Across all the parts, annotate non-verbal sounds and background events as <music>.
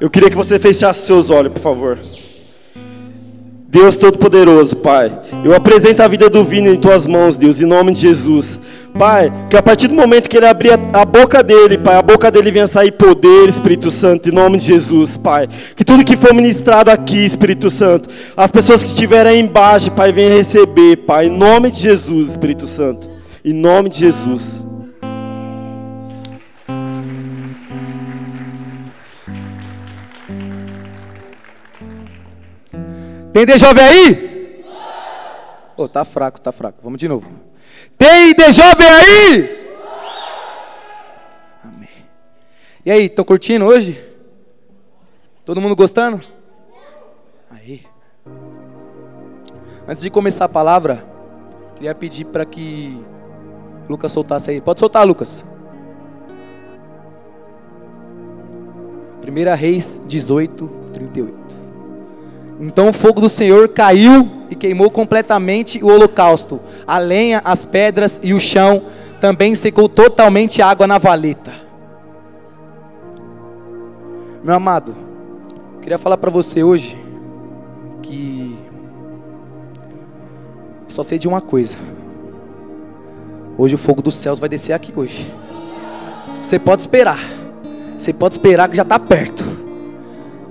Eu queria que você fechasse seus olhos, por favor. Deus Todo-Poderoso, Pai, eu apresento a vida do Vini em tuas mãos, Deus, em nome de Jesus. Pai, que a partir do momento que ele abrir a boca dele, Pai, a boca dele venha sair poder, Espírito Santo, em nome de Jesus, Pai. Que tudo que for ministrado aqui, Espírito Santo, as pessoas que estiverem aí embaixo, Pai, venham receber, Pai, em nome de Jesus, Espírito Santo. Em nome de Jesus. Tem de jovem aí? Oh, tá fraco, tá fraco. Vamos de novo. Tem de jovem aí? Amém. E aí, estão curtindo hoje? Todo mundo gostando? Aí. Antes de começar a palavra, queria pedir para que Lucas soltasse aí. Pode soltar, Lucas. 1 Reis 18, 38. Então o fogo do Senhor caiu e queimou completamente o holocausto, a lenha, as pedras e o chão. Também secou totalmente a água na valeta. Meu amado, queria falar para você hoje que só sei de uma coisa. Hoje o fogo dos céus vai descer aqui hoje. Você pode esperar. Você pode esperar que já está perto.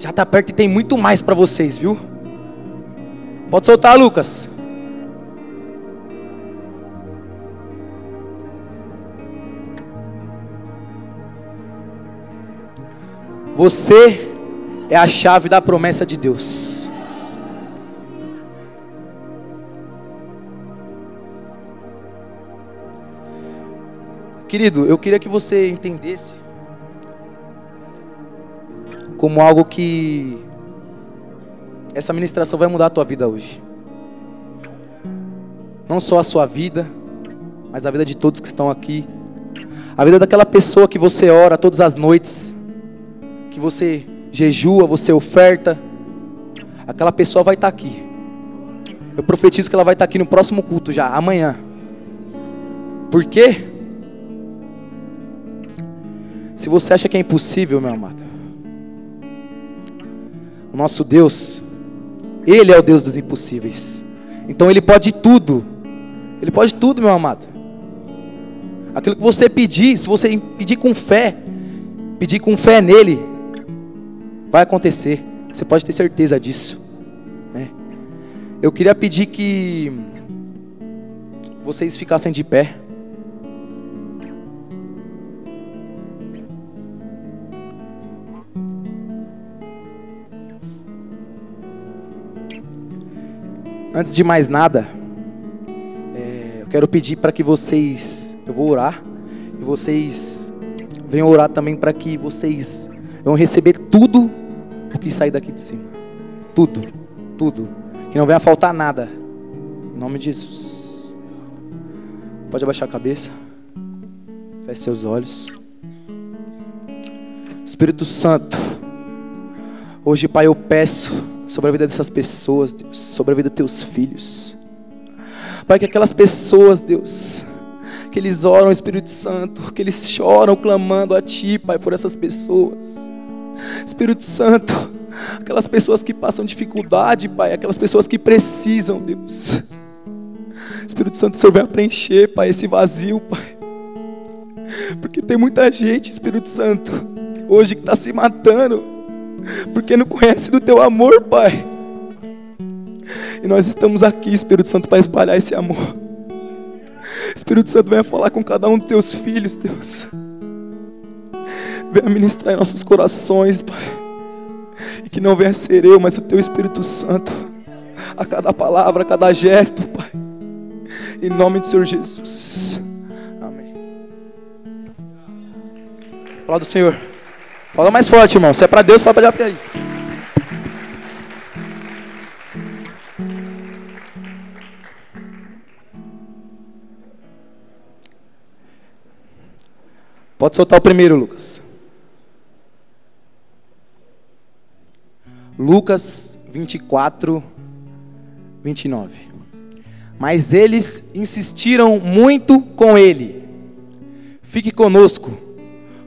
Já está perto e tem muito mais para vocês, viu? Pode soltar, Lucas. Você é a chave da promessa de Deus. Querido, eu queria que você entendesse como algo que essa ministração vai mudar a tua vida hoje. Não só a sua vida, mas a vida de todos que estão aqui. A vida daquela pessoa que você ora todas as noites, que você jejua, você oferta. Aquela pessoa vai estar aqui. Eu profetizo que ela vai estar aqui no próximo culto já, amanhã. Por quê? Se você acha que é impossível, meu amado, o nosso Deus, Ele é o Deus dos impossíveis. Então Ele pode tudo. Ele pode tudo, meu amado. Aquilo que você pedir, se você pedir com fé, pedir com fé nele, vai acontecer. Você pode ter certeza disso. Né? Eu queria pedir que vocês ficassem de pé. Antes de mais nada, é, eu quero pedir para que vocês, eu vou orar, e vocês venham orar também para que vocês vão receber tudo o que sair daqui de cima. Tudo, tudo. Que não venha faltar nada. Em nome de Jesus. Pode abaixar a cabeça. Feche seus olhos. Espírito Santo, hoje, Pai, eu peço sobre a vida dessas pessoas, Deus, sobre a vida dos teus filhos. Pai, que aquelas pessoas, Deus, que eles oram, Espírito Santo, que eles choram clamando a Ti, Pai, por essas pessoas. Espírito Santo, aquelas pessoas que passam dificuldade, Pai, aquelas pessoas que precisam, Deus. Espírito Santo, o Senhor vai preencher, Pai, esse vazio, Pai. Porque tem muita gente, Espírito Santo, hoje que está se matando porque não conhece do teu amor, Pai. E nós estamos aqui, Espírito Santo, para espalhar esse amor. Espírito Santo, venha falar com cada um dos teus filhos, Deus. Venha ministrar em nossos corações, Pai. E que não venha ser eu, mas o teu Espírito Santo. A cada palavra, a cada gesto, Pai. Em nome do Senhor Jesus. Amém. Palavra do Senhor. Fala mais forte, irmão. Se é para Deus, pode olhar para aí. Pode soltar o primeiro, Lucas. Lucas 24, 29. Mas eles insistiram muito com ele: Fique conosco,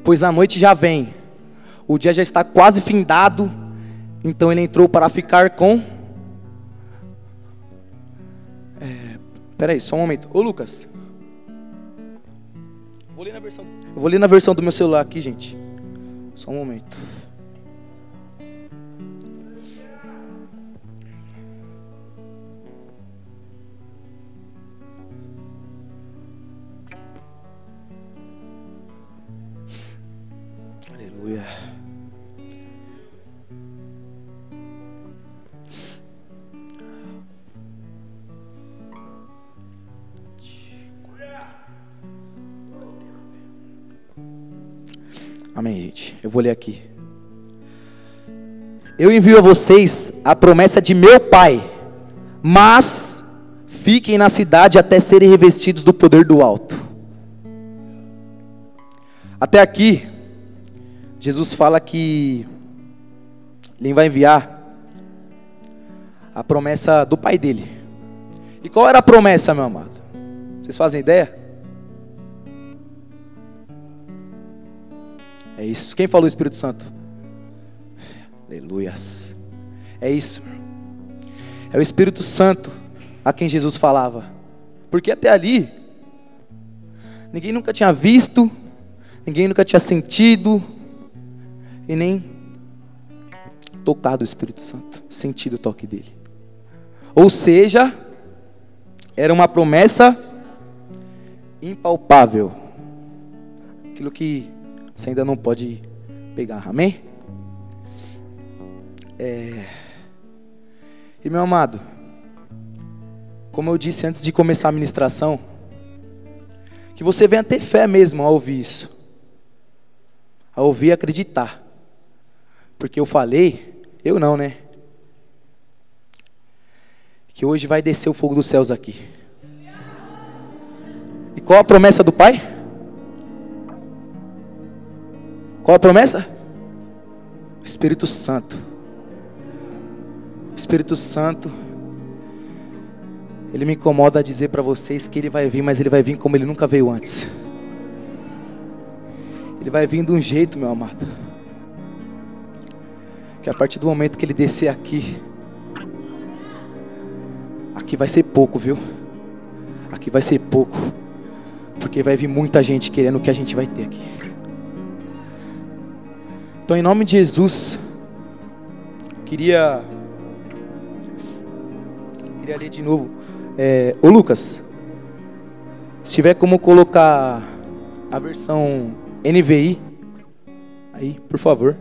pois a noite já vem. O dia já está quase findado. Então ele entrou para ficar com. É, peraí, só um momento. Ô Lucas. Vou ler na versão. Eu vou ler na versão do meu celular aqui, gente. Só um momento. Aleluia. Amém, gente. Eu vou ler aqui. Eu envio a vocês a promessa de meu Pai, mas fiquem na cidade até serem revestidos do poder do alto. Até aqui, Jesus fala que ele vai enviar a promessa do Pai dele. E qual era a promessa, meu amado? Vocês fazem ideia? É isso. Quem falou Espírito Santo? Aleluias. É isso. É o Espírito Santo a quem Jesus falava. Porque até ali, ninguém nunca tinha visto, ninguém nunca tinha sentido, e nem tocado o Espírito Santo, sentido o toque dele. Ou seja, era uma promessa impalpável. Aquilo que você ainda não pode pegar, amém? É... E meu amado, como eu disse antes de começar a ministração, que você venha ter fé mesmo ao ouvir isso, a ouvir e acreditar, porque eu falei, eu não, né? Que hoje vai descer o fogo dos céus aqui. E qual a promessa do Pai? Qual a promessa? O Espírito Santo. O Espírito Santo. Ele me incomoda a dizer para vocês que ele vai vir, mas ele vai vir como ele nunca veio antes. Ele vai vir de um jeito, meu amado. Que a partir do momento que ele descer aqui, aqui vai ser pouco, viu? Aqui vai ser pouco. Porque vai vir muita gente querendo o que a gente vai ter aqui. Então, em nome de Jesus, queria queria ler de novo. É, ô Lucas, se tiver como colocar a versão NVI, aí, por favor.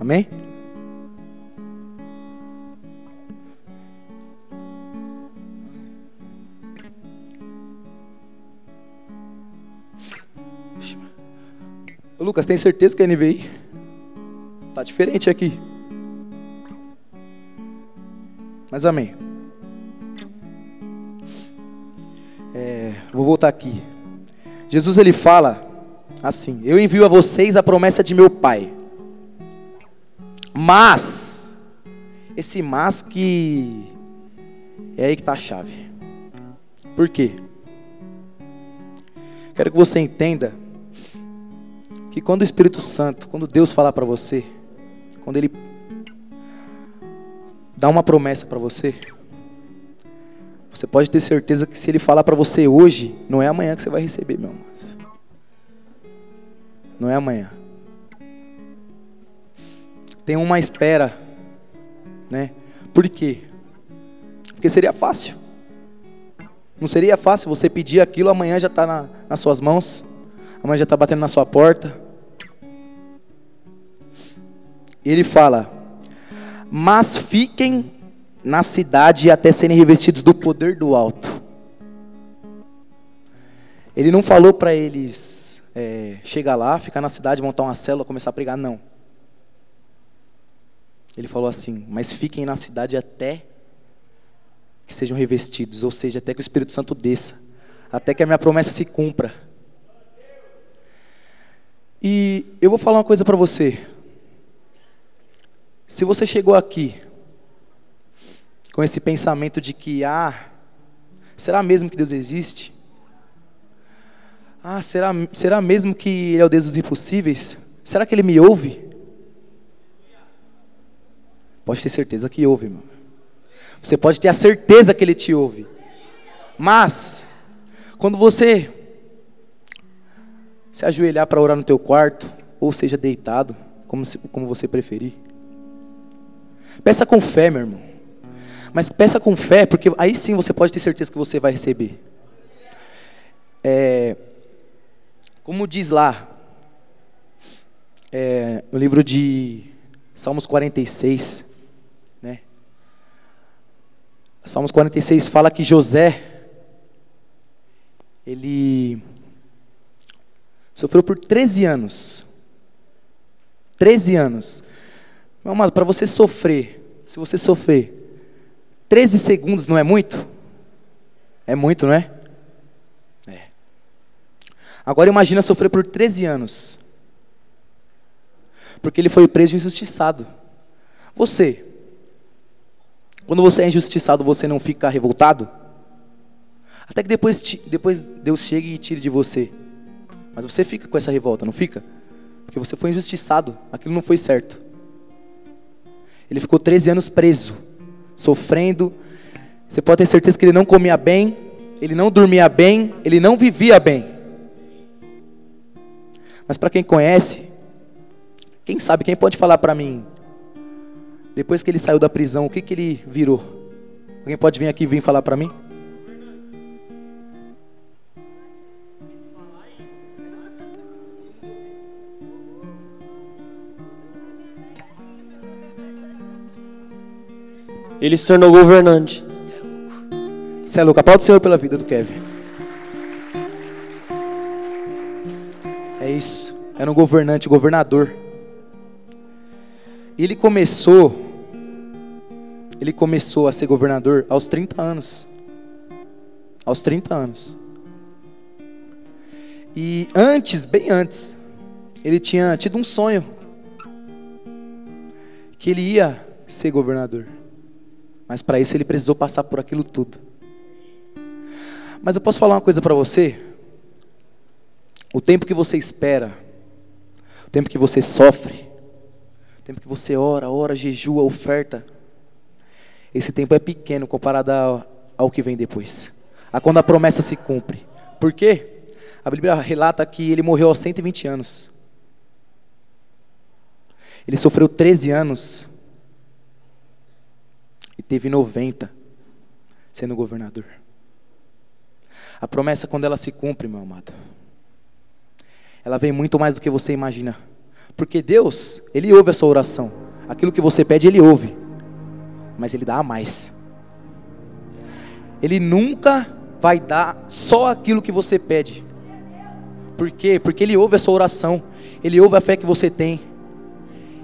Amém? Lucas, tem certeza que é NVI? Tá diferente aqui. Mas amém. É, vou voltar aqui. Jesus ele fala assim: Eu envio a vocês a promessa de meu Pai. Mas esse mas que é aí que está a chave. Por quê? Quero que você entenda que quando o Espírito Santo, quando Deus falar para você, quando Ele dá uma promessa para você, você pode ter certeza que se Ele falar para você hoje, não é amanhã que você vai receber, meu amor. Não é amanhã. Tem uma espera, né? Por quê? Porque seria fácil. Não seria fácil você pedir aquilo, amanhã já está na, nas suas mãos, amanhã já está batendo na sua porta. Ele fala: Mas fiquem na cidade até serem revestidos do poder do alto. Ele não falou para eles é, chegar lá, ficar na cidade, montar uma célula, começar a pregar, não. Ele falou assim: Mas fiquem na cidade até que sejam revestidos, ou seja, até que o Espírito Santo desça, até que a minha promessa se cumpra. E eu vou falar uma coisa para você. Se você chegou aqui com esse pensamento de que, ah, será mesmo que Deus existe? Ah, será, será mesmo que Ele é o Deus dos impossíveis? Será que Ele me ouve? Pode ter certeza que ouve, meu. Você pode ter a certeza que Ele te ouve. Mas, quando você se ajoelhar para orar no teu quarto, ou seja, deitado, como, se, como você preferir, peça com fé, meu irmão. Mas peça com fé, porque aí sim você pode ter certeza que você vai receber. É, como diz lá, é, no livro de Salmos 46, né? Salmos 46 fala que José, ele sofreu por 13 anos. 13 anos. Meu amado, para você sofrer, se você sofrer 13 segundos não é muito? É muito, não é? Agora imagina sofrer por 13 anos. Porque ele foi preso e injustiçado. Você, quando você é injustiçado, você não fica revoltado? Até que depois, depois Deus chegue e tire de você. Mas você fica com essa revolta, não fica? Porque você foi injustiçado, aquilo não foi certo. Ele ficou 13 anos preso, sofrendo. Você pode ter certeza que ele não comia bem, ele não dormia bem, ele não vivia bem. Mas para quem conhece, quem sabe, quem pode falar para mim, depois que ele saiu da prisão, o que, que ele virou? Alguém pode vir aqui e vir falar para mim? Ele se tornou governante. Você é louco. Você é louco. O Senhor pela vida do Kevin. É isso. Era um governante, governador. E ele começou, ele começou a ser governador aos 30 anos. Aos 30 anos. E antes, bem antes, ele tinha tido um sonho que ele ia ser governador. Mas para isso ele precisou passar por aquilo tudo. Mas eu posso falar uma coisa para você? O tempo que você espera, o tempo que você sofre, o tempo que você ora, ora, jejua, oferta, esse tempo é pequeno comparado ao, ao que vem depois. A quando a promessa se cumpre. Por quê? A Bíblia relata que ele morreu aos 120 anos. Ele sofreu 13 anos teve 90 sendo governador. A promessa, quando ela se cumpre, meu amado, ela vem muito mais do que você imagina. Porque Deus, Ele ouve a sua oração. Aquilo que você pede, Ele ouve. Mas Ele dá a mais. Ele nunca vai dar só aquilo que você pede. Por quê? Porque Ele ouve a sua oração. Ele ouve a fé que você tem.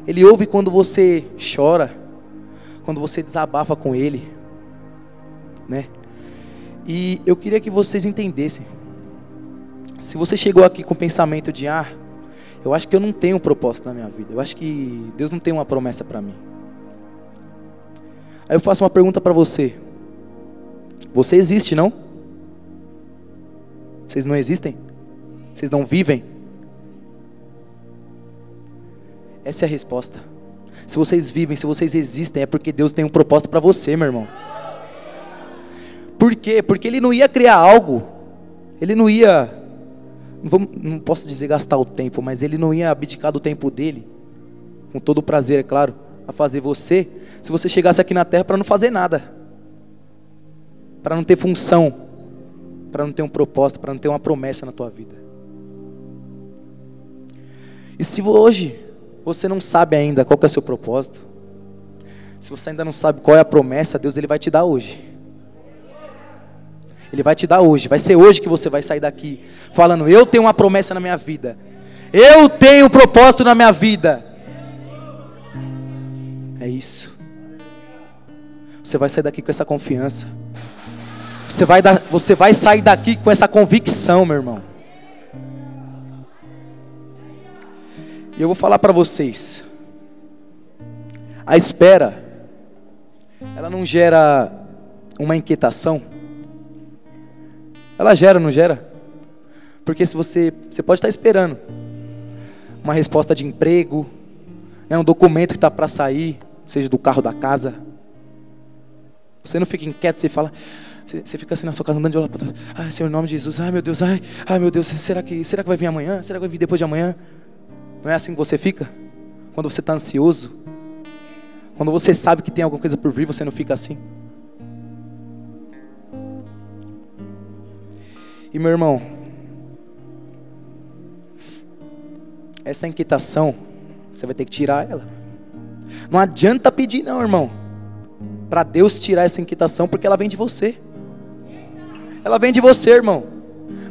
Ele ouve quando você chora. Quando você desabafa com Ele. Né? E eu queria que vocês entendessem. Se você chegou aqui com o pensamento de, ah, eu acho que eu não tenho um propósito na minha vida, eu acho que Deus não tem uma promessa para mim. Aí eu faço uma pergunta para você: Você existe, não? Vocês não existem? Vocês não vivem? Essa é a resposta. Se vocês vivem, se vocês existem, é porque Deus tem um propósito para você, meu irmão. Por quê? Porque Ele não ia criar algo, Ele não ia não, posso dizer gastar o tempo, mas ele não ia abdicar do tempo dele, com todo o prazer, é claro, a fazer você, se você chegasse aqui na terra para não fazer nada, para não ter função, para não ter um propósito, para não ter uma promessa na tua vida. E se hoje você não sabe ainda qual é o seu propósito, se você ainda não sabe qual é a promessa, Deus ele vai te dar hoje. Ele vai te dar hoje. Vai ser hoje que você vai sair daqui falando: Eu tenho uma promessa na minha vida. Eu tenho um propósito na minha vida. É isso. Você vai sair daqui com essa confiança. Você vai, dar, você vai sair daqui com essa convicção, meu irmão. Eu vou falar para vocês. A espera, ela não gera uma inquietação? Ela gera, não gera? Porque se você, você pode estar esperando uma resposta de emprego, né, um documento que está para sair, seja do carro da casa. Você não fica inquieto, você fala, você, você fica assim na sua casa andando de olho Ai, Senhor, em nome de Jesus, ai meu Deus, ai, ai meu Deus, será que, será que vai vir amanhã? Será que vai vir depois de amanhã? Não é assim que você fica? Quando você está ansioso? Quando você sabe que tem alguma coisa por vir, você não fica assim? E meu irmão, essa inquietação, você vai ter que tirar ela. Não adianta pedir, não, irmão, para Deus tirar essa inquietação, porque ela vem de você. Ela vem de você, irmão.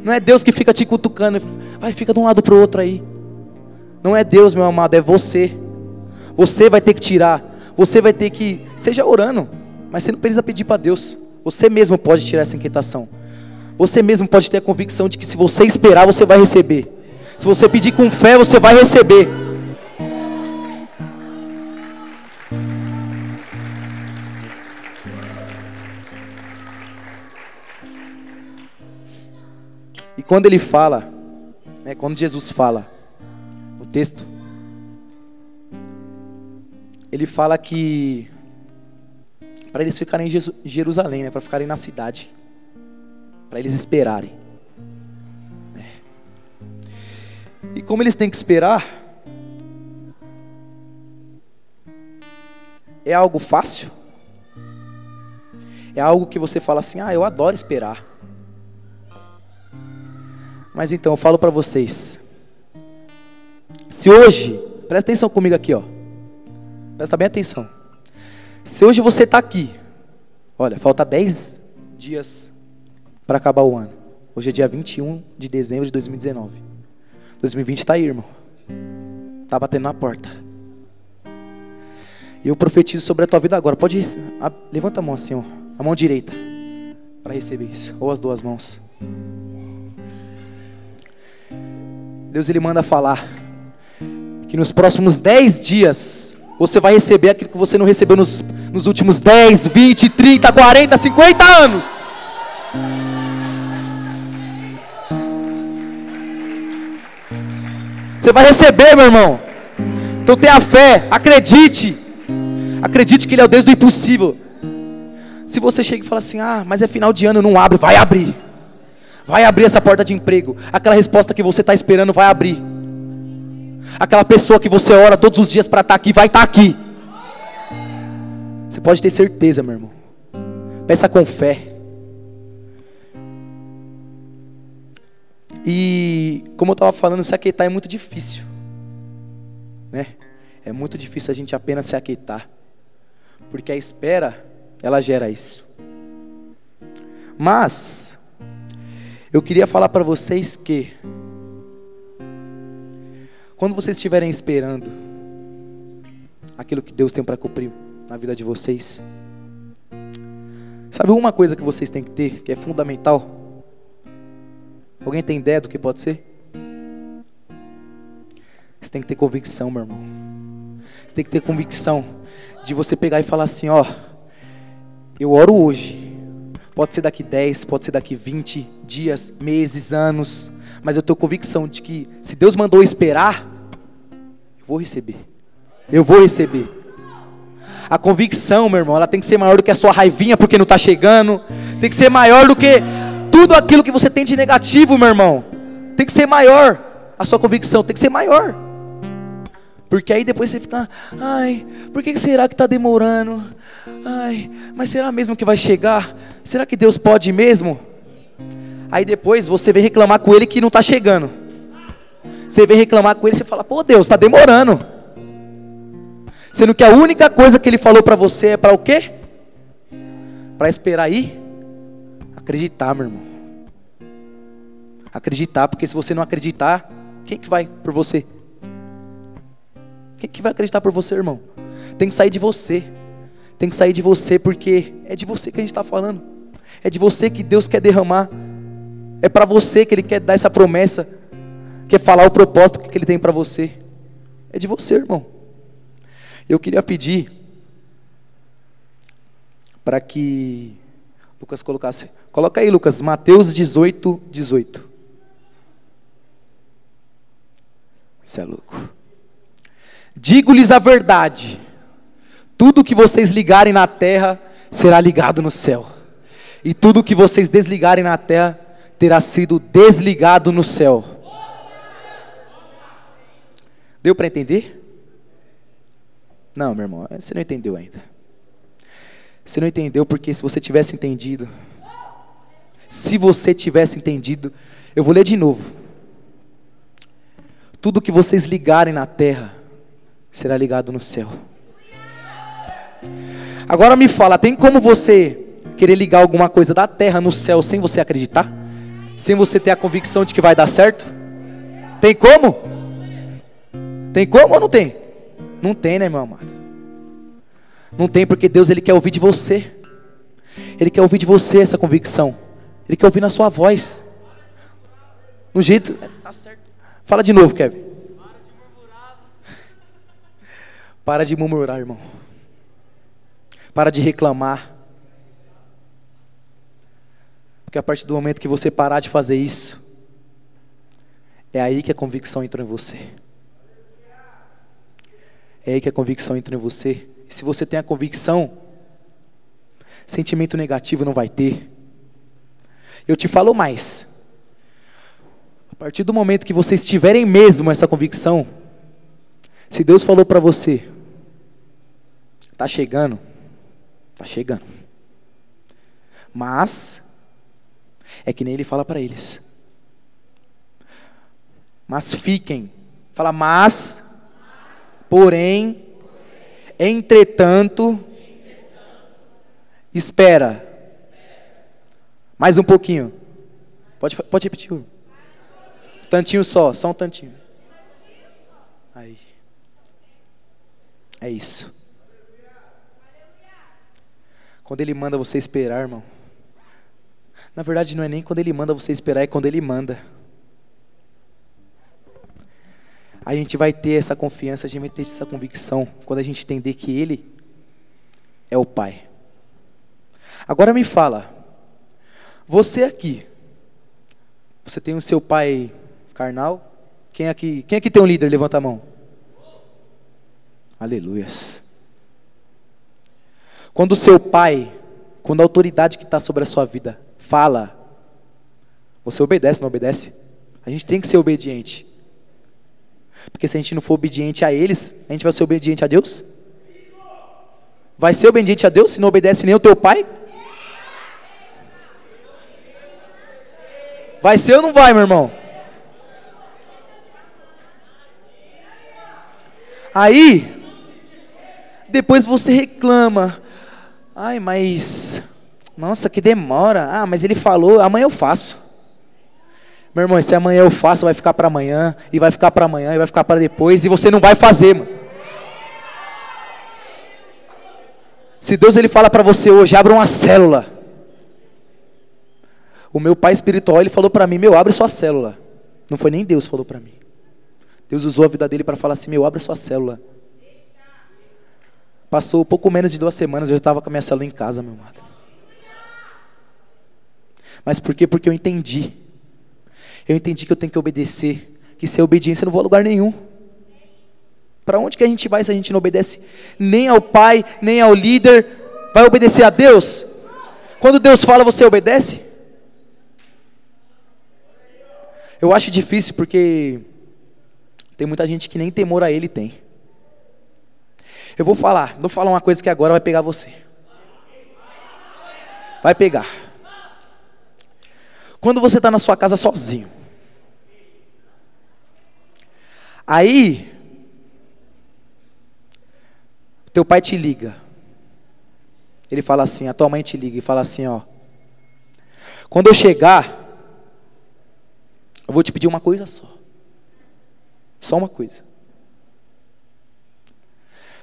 Não é Deus que fica te cutucando, vai, fica de um lado para o outro aí. Não é Deus, meu amado, é você. Você vai ter que tirar. Você vai ter que, seja orando, mas você não precisa pedir para Deus. Você mesmo pode tirar essa inquietação. Você mesmo pode ter a convicção de que se você esperar, você vai receber. Se você pedir com fé, você vai receber. E quando ele fala, né, quando Jesus fala texto, ele fala que para eles ficarem em Jerusalém, né, para ficarem na cidade para eles esperarem. É. E como eles têm que esperar, é algo fácil? É algo que você fala assim: ah, eu adoro esperar. Mas então, eu falo para vocês. Se hoje, presta atenção comigo aqui, ó. Presta bem atenção. Se hoje você está aqui, olha, falta 10 dias para acabar o ano. Hoje é dia 21 de dezembro de 2019. 2020 está aí, irmão. Está batendo na porta. E eu profetizo sobre a tua vida agora. Pode levanta a mão assim, ó, a mão direita, para receber isso, ou as duas mãos. Deus ele manda falar que nos próximos 10 dias você vai receber aquilo que você não recebeu nos, nos últimos 10, 20, 30, 40, 50 anos. Você vai receber, meu irmão. Então tenha fé, acredite. Acredite que Ele é o Deus do impossível. Se você chega e fala assim, ah, mas é final de ano, não abre, vai abrir. Vai abrir essa porta de emprego. Aquela resposta que você está esperando vai abrir. Aquela pessoa que você ora todos os dias para estar tá aqui, vai estar tá aqui. Você pode ter certeza, meu irmão. Peça com fé. E como eu estava falando, se aquietar é muito difícil. Né? É muito difícil a gente apenas se aquietar. Porque a espera, ela gera isso. Mas, eu queria falar para vocês que, quando vocês estiverem esperando aquilo que Deus tem para cumprir na vida de vocês, sabe uma coisa que vocês têm que ter, que é fundamental? Alguém tem ideia do que pode ser? Você tem que ter convicção, meu irmão. Você tem que ter convicção de você pegar e falar assim, ó, eu oro hoje. Pode ser daqui 10, pode ser daqui 20 dias, meses, anos, mas eu tenho convicção de que se Deus mandou esperar, vou receber. Eu vou receber. A convicção, meu irmão, ela tem que ser maior do que a sua raivinha porque não está chegando. Tem que ser maior do que tudo aquilo que você tem de negativo, meu irmão, tem que ser maior. A sua convicção tem que ser maior. Porque aí depois você fica, ai, por que será que está demorando? Ai, mas será mesmo que vai chegar? Será que Deus pode mesmo? Aí depois você vem reclamar com ele que não está chegando. Você vem reclamar com ele você fala, pô Deus, está demorando. Sendo que a única coisa que ele falou para você é para o quê? Para esperar aí Acreditar, meu irmão. Acreditar, porque se você não acreditar, quem que vai por você? Quem que vai acreditar por você, irmão? Tem que sair de você. Tem que sair de você, porque é de você que a gente está falando. É de você que Deus quer derramar. É para você que Ele quer dar essa promessa. Quer falar o propósito que Ele tem para você. é de você, irmão. Eu queria pedir para que Lucas colocasse. Coloca aí, Lucas, Mateus 18, 18. Isso é louco. Digo-lhes a verdade: tudo que vocês ligarem na terra será ligado no céu, e tudo que vocês desligarem na terra terá sido desligado no céu. Deu para entender? Não, meu irmão, você não entendeu ainda. Você não entendeu porque se você tivesse entendido, se você tivesse entendido, eu vou ler de novo. Tudo que vocês ligarem na terra será ligado no céu. Agora me fala, tem como você querer ligar alguma coisa da terra no céu sem você acreditar? Sem você ter a convicção de que vai dar certo? Tem como? Tem como ou não tem? Não tem, né, meu amado? Não tem porque Deus ele quer ouvir de você. Ele quer ouvir de você essa convicção. Ele quer ouvir na sua voz. No jeito, tá certo. Fala de novo, Kevin. Para de murmurar, irmão. Para de reclamar. Porque a partir do momento que você parar de fazer isso, é aí que a convicção entra em você. É aí que a convicção entra em você. E se você tem a convicção, sentimento negativo não vai ter. Eu te falo mais. A partir do momento que vocês tiverem mesmo essa convicção, se Deus falou para você, tá chegando, tá chegando. Mas é que nem ele fala para eles. Mas fiquem. Fala mas porém entretanto espera. Mais um pouquinho. Pode pode repetir. Um tantinho só, só um tantinho. Aí. É isso. Quando Ele manda você esperar, irmão. Na verdade, não é nem quando Ele manda você esperar, é quando Ele manda. A gente vai ter essa confiança, a gente vai ter essa convicção, quando a gente entender que Ele é o Pai. Agora me fala, você aqui, você tem o seu pai carnal? Quem aqui, quem aqui tem um líder? Levanta a mão. Aleluias. Quando o seu pai, quando a autoridade que está sobre a sua vida fala, você obedece, não obedece? A gente tem que ser obediente. Porque se a gente não for obediente a eles, a gente vai ser obediente a Deus? Vai ser obediente a Deus se não obedece nem o teu pai? Vai ser ou não vai, meu irmão? Aí, depois você reclama. Ai, mas. Nossa, que demora. Ah, mas ele falou, amanhã eu faço. Meu irmão, se amanhã eu faço, vai ficar para amanhã, e vai ficar para amanhã, e vai ficar para depois, e você não vai fazer, mano. Se Deus ele fala para você hoje, abra uma célula. O meu pai espiritual, ele falou para mim, meu, abre sua célula. Não foi nem Deus que falou para mim. Deus usou a vida dele para falar assim, meu, abre sua célula. Passou pouco menos de duas semanas, eu estava com a minha célula em casa, meu amado. Mas por quê? Porque eu entendi. Eu entendi que eu tenho que obedecer. Que sem obediência eu não vou a lugar nenhum. Para onde que a gente vai se a gente não obedece nem ao pai, nem ao líder? Vai obedecer a Deus? Quando Deus fala, você obedece? Eu acho difícil porque tem muita gente que nem temor a Ele tem. Eu vou falar, vou falar uma coisa que agora vai pegar você. Vai pegar. Quando você está na sua casa sozinho. Aí, teu pai te liga. Ele fala assim, a tua mãe te liga e fala assim, ó. Quando eu chegar, eu vou te pedir uma coisa só. Só uma coisa.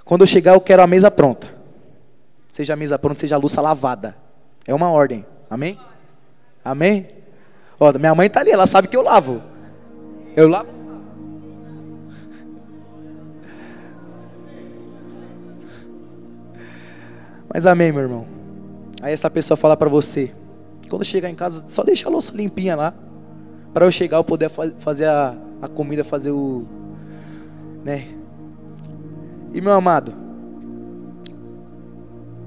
Quando eu chegar, eu quero a mesa pronta. Seja a mesa pronta, seja a louça lavada. É uma ordem. Amém? Amém? Ó, minha mãe tá ali, ela sabe que eu lavo. Eu lavo. Mas amém, meu irmão. Aí essa pessoa fala para você, quando chegar em casa, só deixa a louça limpinha lá, para eu chegar eu poder fazer a, a comida, fazer o, né? E meu amado,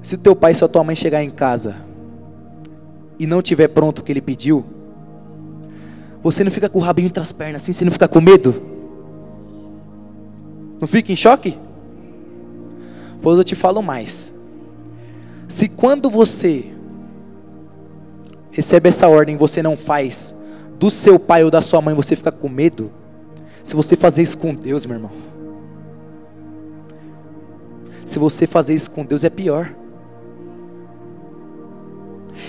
se o teu pai e a tua mãe chegar em casa e não tiver pronto o que ele pediu, você não fica com o rabinho entre as pernas assim, você não fica com medo? Não fica em choque? Pois eu te falo mais. Se quando você recebe essa ordem, você não faz do seu pai ou da sua mãe, você fica com medo. Se você fazer isso com Deus, meu irmão. Se você fazer isso com Deus é pior.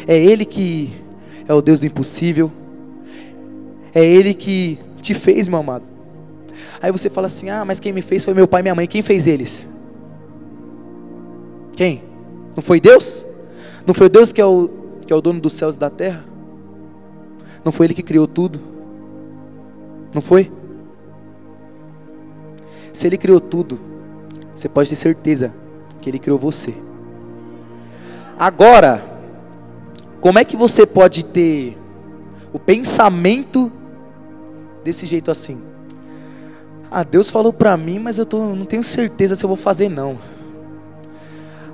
É Ele que é o Deus do impossível. É Ele que te fez, meu amado. Aí você fala assim: Ah, mas quem me fez foi meu pai e minha mãe. Quem fez eles? Quem? Não foi Deus? Não foi Deus que é o, que é o dono dos céus e da terra? Não foi Ele que criou tudo? Não foi? Se Ele criou tudo, você pode ter certeza que Ele criou você. Agora, como é que você pode ter o pensamento desse jeito assim? Ah, Deus falou para mim, mas eu tô, não tenho certeza se eu vou fazer não.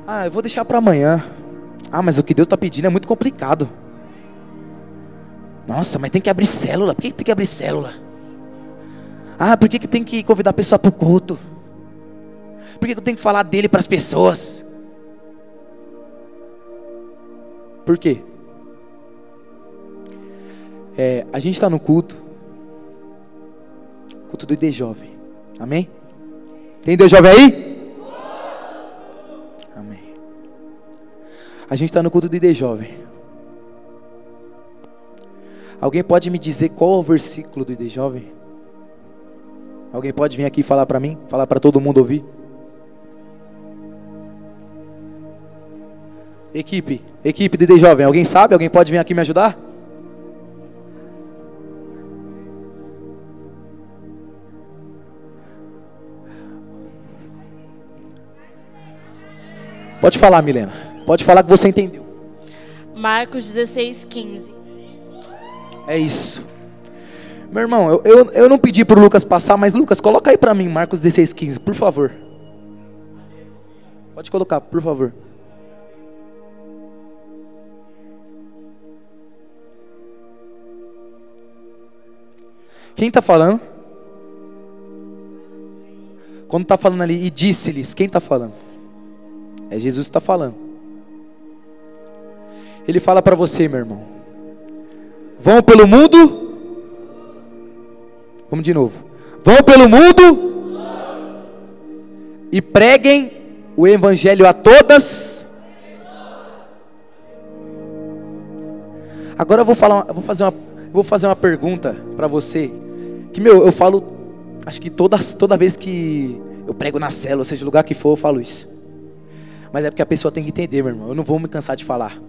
Ah, eu vou deixar para amanhã. Ah, mas o que Deus está pedindo é muito complicado. Nossa, mas tem que abrir célula. Por que tem que abrir célula? Ah, por que, que tem que convidar a pessoa para o culto? Por que, que eu tenho que falar dele para as pessoas? Por quê? É, a gente está no culto, culto do ID Jovem, amém? Tem ID Jovem aí? A gente está no culto do ID Jovem. Alguém pode me dizer qual é o versículo do ID Jovem? Alguém pode vir aqui falar para mim? Falar para todo mundo ouvir? Equipe, equipe do ID Jovem, alguém sabe? Alguém pode vir aqui me ajudar? Pode falar, Milena. Pode falar que você entendeu. Marcos 16, 15. É isso. Meu irmão, eu, eu, eu não pedi para o Lucas passar, mas Lucas, coloca aí para mim Marcos 16, 15, por favor. Pode colocar, por favor. Quem está falando? Quando está falando ali, e disse-lhes, quem está falando? É Jesus que está falando. Ele fala para você, meu irmão: vão pelo mundo. Vamos de novo. Vão pelo mundo e preguem o evangelho a todas. Agora eu vou falar, eu vou fazer uma, vou fazer uma pergunta para você, que meu, eu falo, acho que toda, toda vez que eu prego na célula, seja lugar que for, eu falo isso. Mas é porque a pessoa tem que entender, meu irmão. Eu não vou me cansar de falar.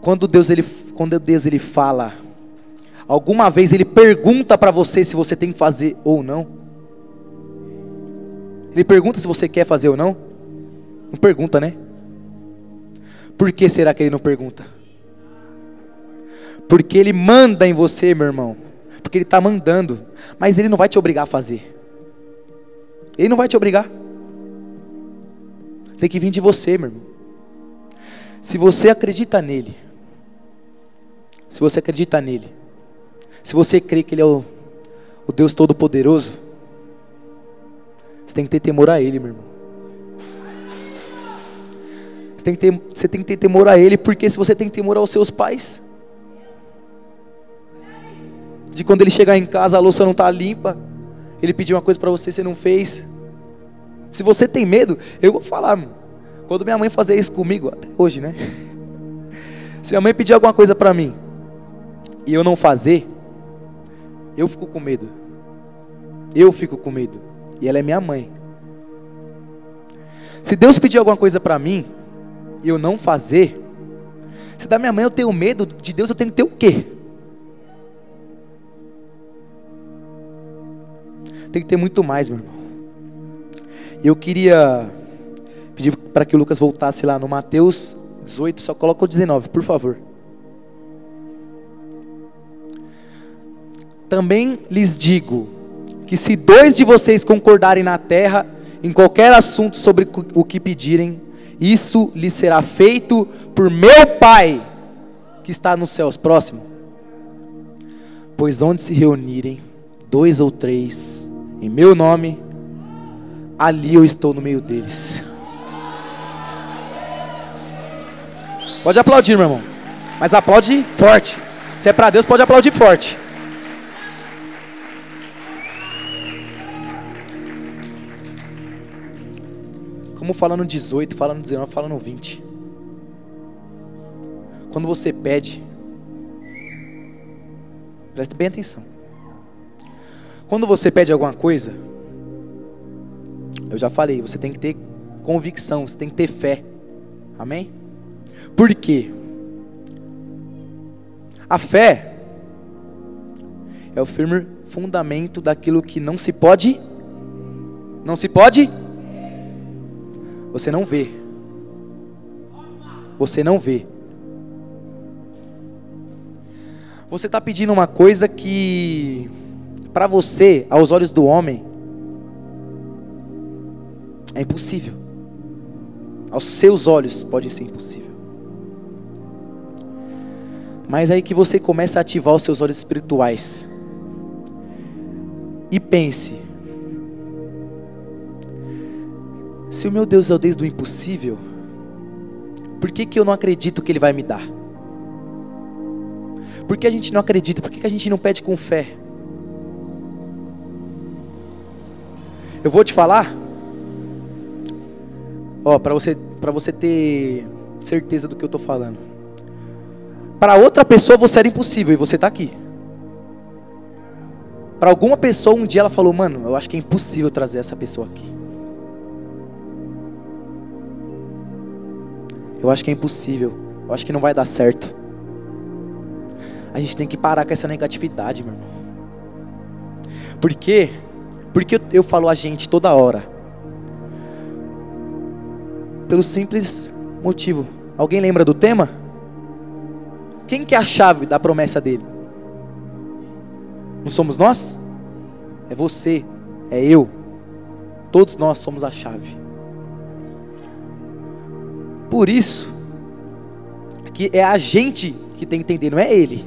Quando Deus ele, quando Deus ele fala, alguma vez ele pergunta para você se você tem que fazer ou não? Ele pergunta se você quer fazer ou não? Não pergunta, né? Por que será que ele não pergunta? Porque ele manda em você, meu irmão. Porque ele está mandando. Mas ele não vai te obrigar a fazer. Ele não vai te obrigar. Tem que vir de você, meu irmão. Se você acredita nele, se você acredita nele, se você crê que ele é o, o Deus Todo-Poderoso, você tem que ter temor a ele, meu irmão. Você tem, que ter, você tem que ter temor a ele, porque se você tem temor aos seus pais, de quando ele chegar em casa a louça não está limpa, ele pediu uma coisa para você, você não fez. Se você tem medo, eu vou falar, mano. Quando minha mãe fazia isso comigo, até hoje, né? <laughs> Se minha mãe pedir alguma coisa para mim, e eu não fazer, eu fico com medo. Eu fico com medo. E ela é minha mãe. Se Deus pedir alguma coisa para mim e eu não fazer, se da minha mãe eu tenho medo, de Deus eu tenho que ter o quê? Tem que ter muito mais, meu irmão. Eu queria pedir para que o Lucas voltasse lá no Mateus 18, só coloca o 19, por favor. Também lhes digo que se dois de vocês concordarem na terra em qualquer assunto sobre o que pedirem, isso lhes será feito por meu Pai que está nos céus. Próximo. Pois onde se reunirem dois ou três em meu nome, ali eu estou no meio deles. Pode aplaudir, meu irmão. Mas aplaude forte. Se é para Deus, pode aplaudir forte. Como fala no 18, fala no 19, fala no 20. Quando você pede, preste bem atenção. Quando você pede alguma coisa, eu já falei, você tem que ter convicção, você tem que ter fé. Amém? Por quê? A fé é o firme fundamento daquilo que não se pode. Não se pode? Você não vê. Você não vê. Você está pedindo uma coisa que, para você, aos olhos do homem, é impossível. Aos seus olhos pode ser impossível. Mas aí que você começa a ativar os seus olhos espirituais. E pense: se o meu Deus é o Deus do impossível, por que, que eu não acredito que Ele vai me dar? Por que a gente não acredita? Por que, que a gente não pede com fé? Eu vou te falar, ó, para você, para você ter certeza do que eu estou falando. Para outra pessoa você era impossível e você está aqui. Para alguma pessoa um dia ela falou, mano, eu acho que é impossível trazer essa pessoa aqui. Eu acho que é impossível. Eu acho que não vai dar certo. A gente tem que parar com essa negatividade, meu irmão. Por quê? Porque eu, eu falo a gente toda hora. Pelo simples motivo. Alguém lembra do tema? Quem que é a chave da promessa dele? Não somos nós? É você, é eu. Todos nós somos a chave. Por isso, que é a gente que tem que entender, não é ele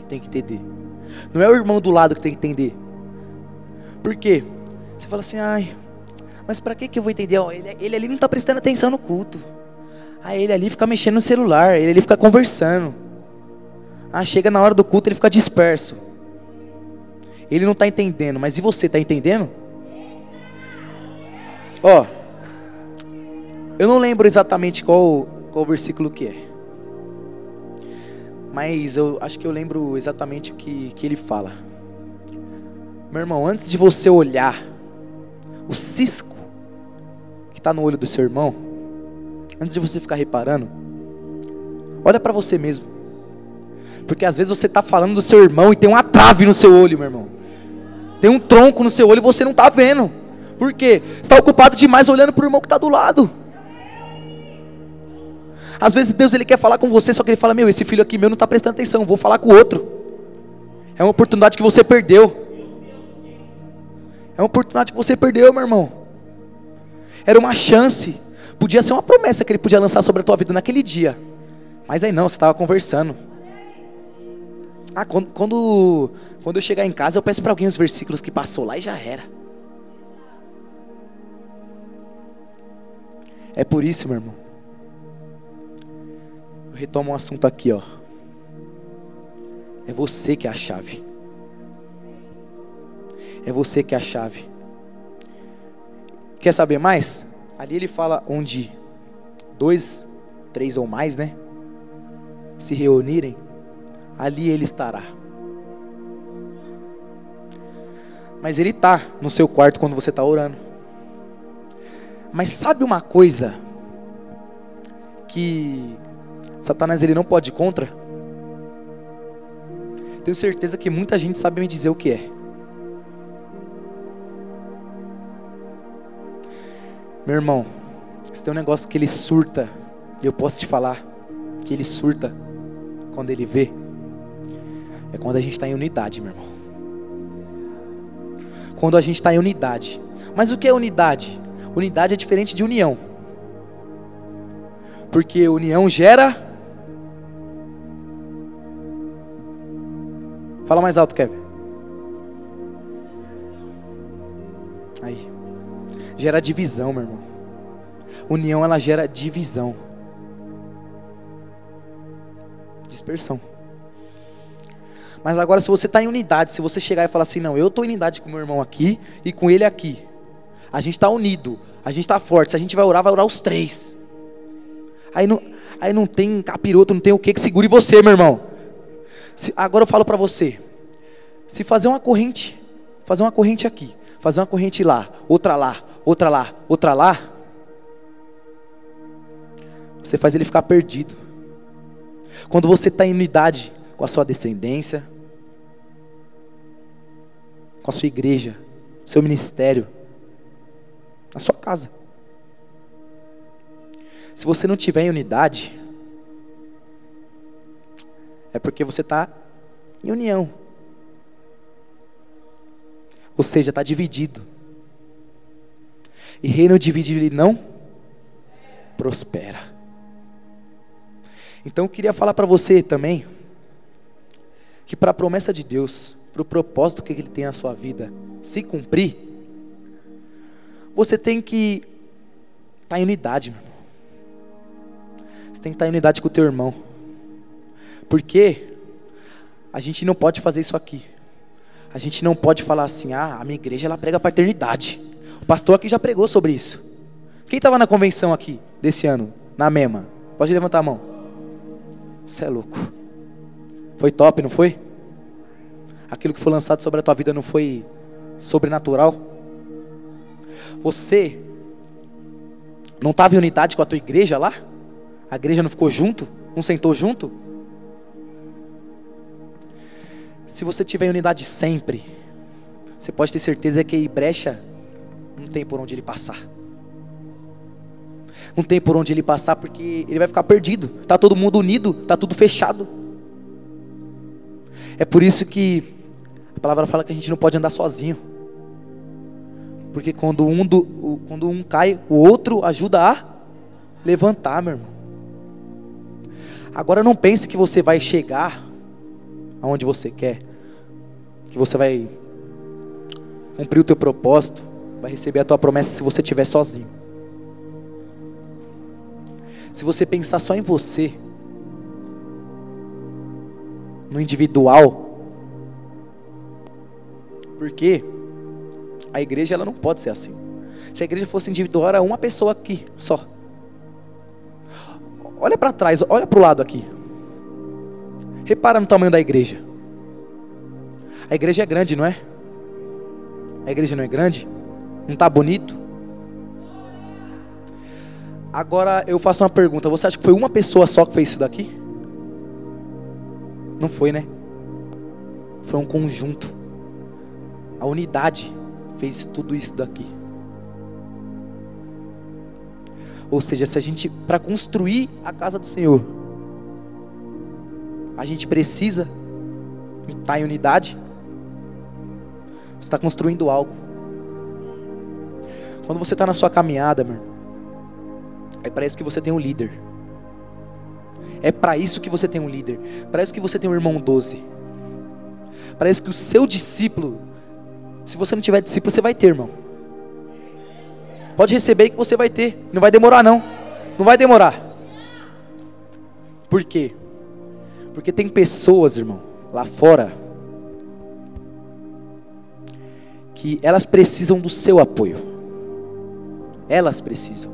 que tem que entender. Não é o irmão do lado que tem que entender. Por quê? Você fala assim, ai, mas para que, que eu vou entender? ele, ele ali não está prestando atenção no culto. Aí ele ali fica mexendo no celular, ele ali fica conversando. Ah, chega na hora do culto, ele fica disperso. Ele não está entendendo, mas e você está entendendo? Ó, eu não lembro exatamente qual, qual versículo que é. Mas eu acho que eu lembro exatamente o que, que ele fala. Meu irmão, antes de você olhar o cisco está no olho do seu irmão, antes de você ficar reparando, olha para você mesmo. Porque às vezes você está falando do seu irmão e tem uma trave no seu olho, meu irmão. Tem um tronco no seu olho e você não está vendo. Por quê? Você está ocupado demais olhando para o irmão que está do lado. Às vezes Deus ele quer falar com você, só que ele fala: Meu, esse filho aqui meu não está prestando atenção, vou falar com o outro. É uma oportunidade que você perdeu. É uma oportunidade que você perdeu, meu irmão. Era uma chance. Podia ser uma promessa que ele podia lançar sobre a tua vida naquele dia. Mas aí não, você estava conversando. Ah, quando, quando, quando eu chegar em casa, eu peço para alguém os versículos que passou lá e já era. É por isso, meu irmão. Eu retomo um assunto aqui, ó. É você que é a chave. É você que é a chave. Quer saber mais? Ali ele fala onde dois, três ou mais, né? Se reunirem ali Ele estará. Mas Ele está no seu quarto quando você está orando. Mas sabe uma coisa que Satanás ele não pode ir contra? Tenho certeza que muita gente sabe me dizer o que é. Meu irmão, Se tem um negócio que ele surta, e eu posso te falar que ele surta quando ele vê, é quando a gente está em unidade, meu irmão. Quando a gente está em unidade. Mas o que é unidade? Unidade é diferente de união. Porque união gera. Fala mais alto, Kevin. Gera divisão, meu irmão. União ela gera divisão. Dispersão. Mas agora, se você está em unidade, se você chegar e falar assim, não, eu estou em unidade com meu irmão aqui e com ele aqui. A gente está unido, a gente está forte. Se a gente vai orar, vai orar os três. Aí não, aí não tem capiroto, não tem o que que segure você, meu irmão. Se, agora eu falo para você. Se fazer uma corrente, fazer uma corrente aqui, fazer uma corrente lá, outra lá, outra lá, outra lá, você faz ele ficar perdido. Quando você está em unidade com a sua descendência, com a sua igreja, seu ministério, na sua casa. Se você não tiver em unidade, é porque você está em união. Ou seja, está dividido. E reino dividido não prospera. Então eu queria falar para você também que para a promessa de Deus, para o propósito que Ele tem na sua vida se cumprir, você tem que estar tá em unidade, meu irmão. Você tem que estar tá em unidade com o teu irmão. Porque a gente não pode fazer isso aqui. A gente não pode falar assim, ah, a minha igreja ela prega paternidade. O pastor aqui já pregou sobre isso. Quem estava na convenção aqui desse ano, na MEMA? Pode levantar a mão. Você é louco. Foi top, não foi? Aquilo que foi lançado sobre a tua vida não foi sobrenatural? Você não estava em unidade com a tua igreja lá? A igreja não ficou junto? Não sentou junto? Se você tiver em unidade sempre, você pode ter certeza que brecha não tem por onde ele passar. Não tem por onde ele passar porque ele vai ficar perdido. Tá todo mundo unido, tá tudo fechado. É por isso que a palavra fala que a gente não pode andar sozinho. Porque quando um, do, quando um cai, o outro ajuda a levantar, meu irmão. Agora não pense que você vai chegar aonde você quer, que você vai cumprir o teu propósito, vai receber a tua promessa se você estiver sozinho. Se você pensar só em você, no individual. Porque a igreja ela não pode ser assim. Se a igreja fosse individual, era uma pessoa aqui só. Olha para trás, olha para o lado aqui. Repara no tamanho da igreja. A igreja é grande, não é? A igreja não é grande? Não está bonito? Agora eu faço uma pergunta: você acha que foi uma pessoa só que fez isso daqui? Não foi, né? Foi um conjunto. A unidade fez tudo isso daqui. Ou seja, se a gente, para construir a casa do Senhor, a gente precisa estar em unidade, está construindo algo. Quando você está na sua caminhada, meu, aí parece que você tem um líder. É para isso que você tem um líder. Parece que você tem um irmão 12. Parece que o seu discípulo, se você não tiver discípulo, você vai ter, irmão. Pode receber que você vai ter. Não vai demorar, não. Não vai demorar. Por quê? Porque tem pessoas, irmão, lá fora, que elas precisam do seu apoio. Elas precisam.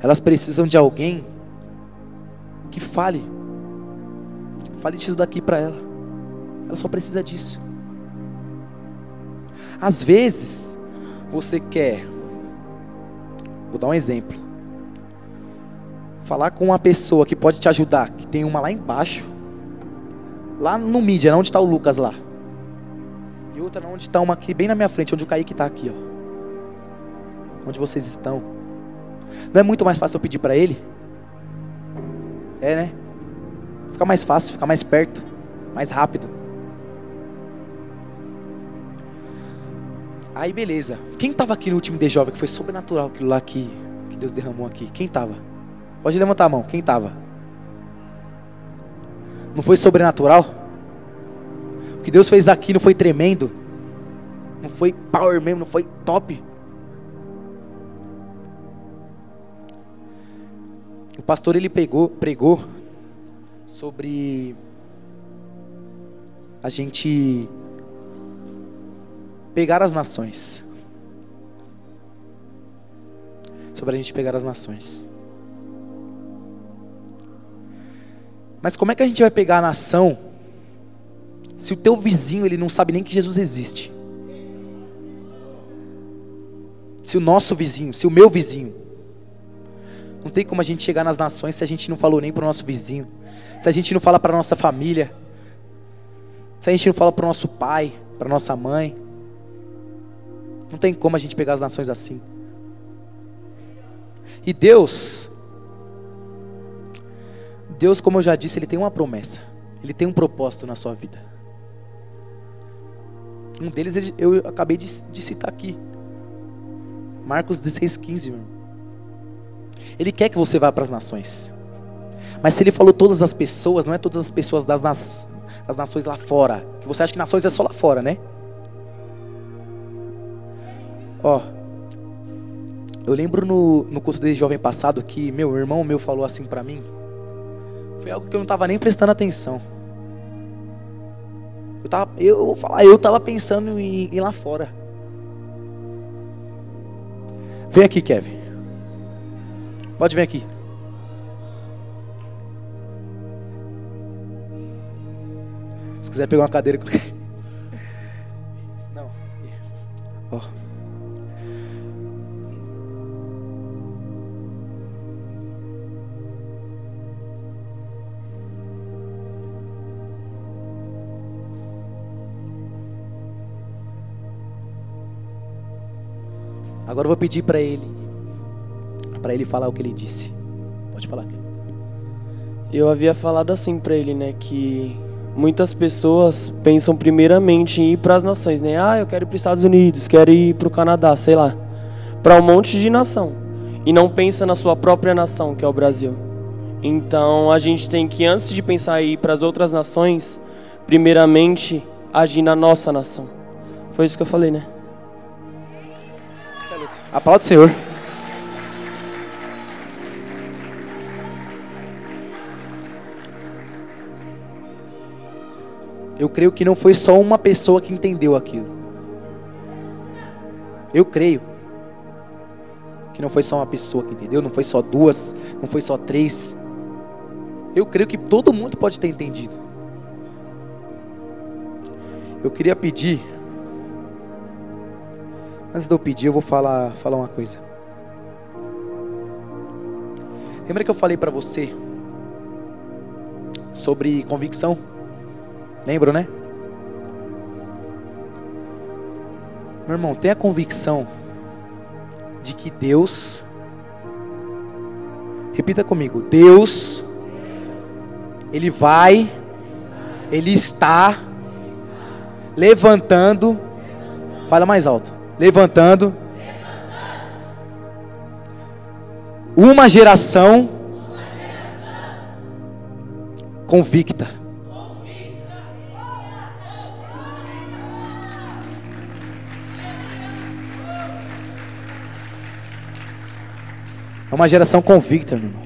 Elas precisam de alguém que fale. Fale disso daqui para ela. Ela só precisa disso. Às vezes, você quer, vou dar um exemplo, falar com uma pessoa que pode te ajudar, que tem uma lá embaixo, lá no mídia, onde está o Lucas lá, e outra onde está uma aqui, bem na minha frente, onde o Kaique está aqui, ó. Onde vocês estão. Não é muito mais fácil eu pedir para Ele? É, né? Fica mais fácil, fica mais perto, mais rápido. Aí beleza. Quem estava aqui no último de jovem que foi sobrenatural aquilo lá que, que Deus derramou aqui? Quem estava? Pode levantar a mão. Quem estava? Não foi sobrenatural? O que Deus fez aqui não foi tremendo? Não foi power mesmo, não foi top? Pastor ele pegou, pregou sobre a gente pegar as nações. Sobre a gente pegar as nações. Mas como é que a gente vai pegar a nação se o teu vizinho ele não sabe nem que Jesus existe? Se o nosso vizinho, se o meu vizinho, não tem como a gente chegar nas nações se a gente não falou nem para o nosso vizinho, se a gente não fala para a nossa família, se a gente não fala para o nosso pai, para nossa mãe, não tem como a gente pegar as nações assim. E Deus, Deus, como eu já disse, Ele tem uma promessa, Ele tem um propósito na sua vida. Um deles eu acabei de, citar aqui, Marcos 16, 15. Meu. Ele quer que você vá para as nações. Mas se ele falou todas as pessoas, não é todas as pessoas das, nas, das nações lá fora. Que você acha que nações é só lá fora, né? Ó, eu lembro no, no curso de jovem passado que meu irmão meu falou assim para mim. Foi algo que eu não estava nem prestando atenção. Eu tava, eu vou falar, eu tava pensando em ir lá fora. Vem aqui, Kevin. Pode vir aqui. Se quiser pegar uma cadeira. <laughs> Não. Ó. Agora eu vou pedir para ele, para ele falar o que ele disse. Pode falar. Eu havia falado assim para ele, né, que muitas pessoas pensam primeiramente em ir para as nações, né? Ah, eu quero ir para os Estados Unidos, quero ir para o Canadá, sei lá, para um monte de nação e não pensa na sua própria nação, que é o Brasil. Então a gente tem que antes de pensar em ir para as outras nações, primeiramente agir na nossa nação. Foi isso que eu falei, né? Aplaude o Senhor. Eu creio que não foi só uma pessoa que entendeu aquilo. Eu creio que não foi só uma pessoa que entendeu, não foi só duas, não foi só três. Eu creio que todo mundo pode ter entendido. Eu queria pedir Antes de eu pedir, eu vou falar, falar uma coisa. Lembra que eu falei para você sobre convicção? Lembro, né? Meu irmão, tenha a convicção de que Deus, repita comigo, Deus, Ele vai, Ele está levantando, fala mais alto levantando uma geração convicta. É uma geração convicta, meu irmão.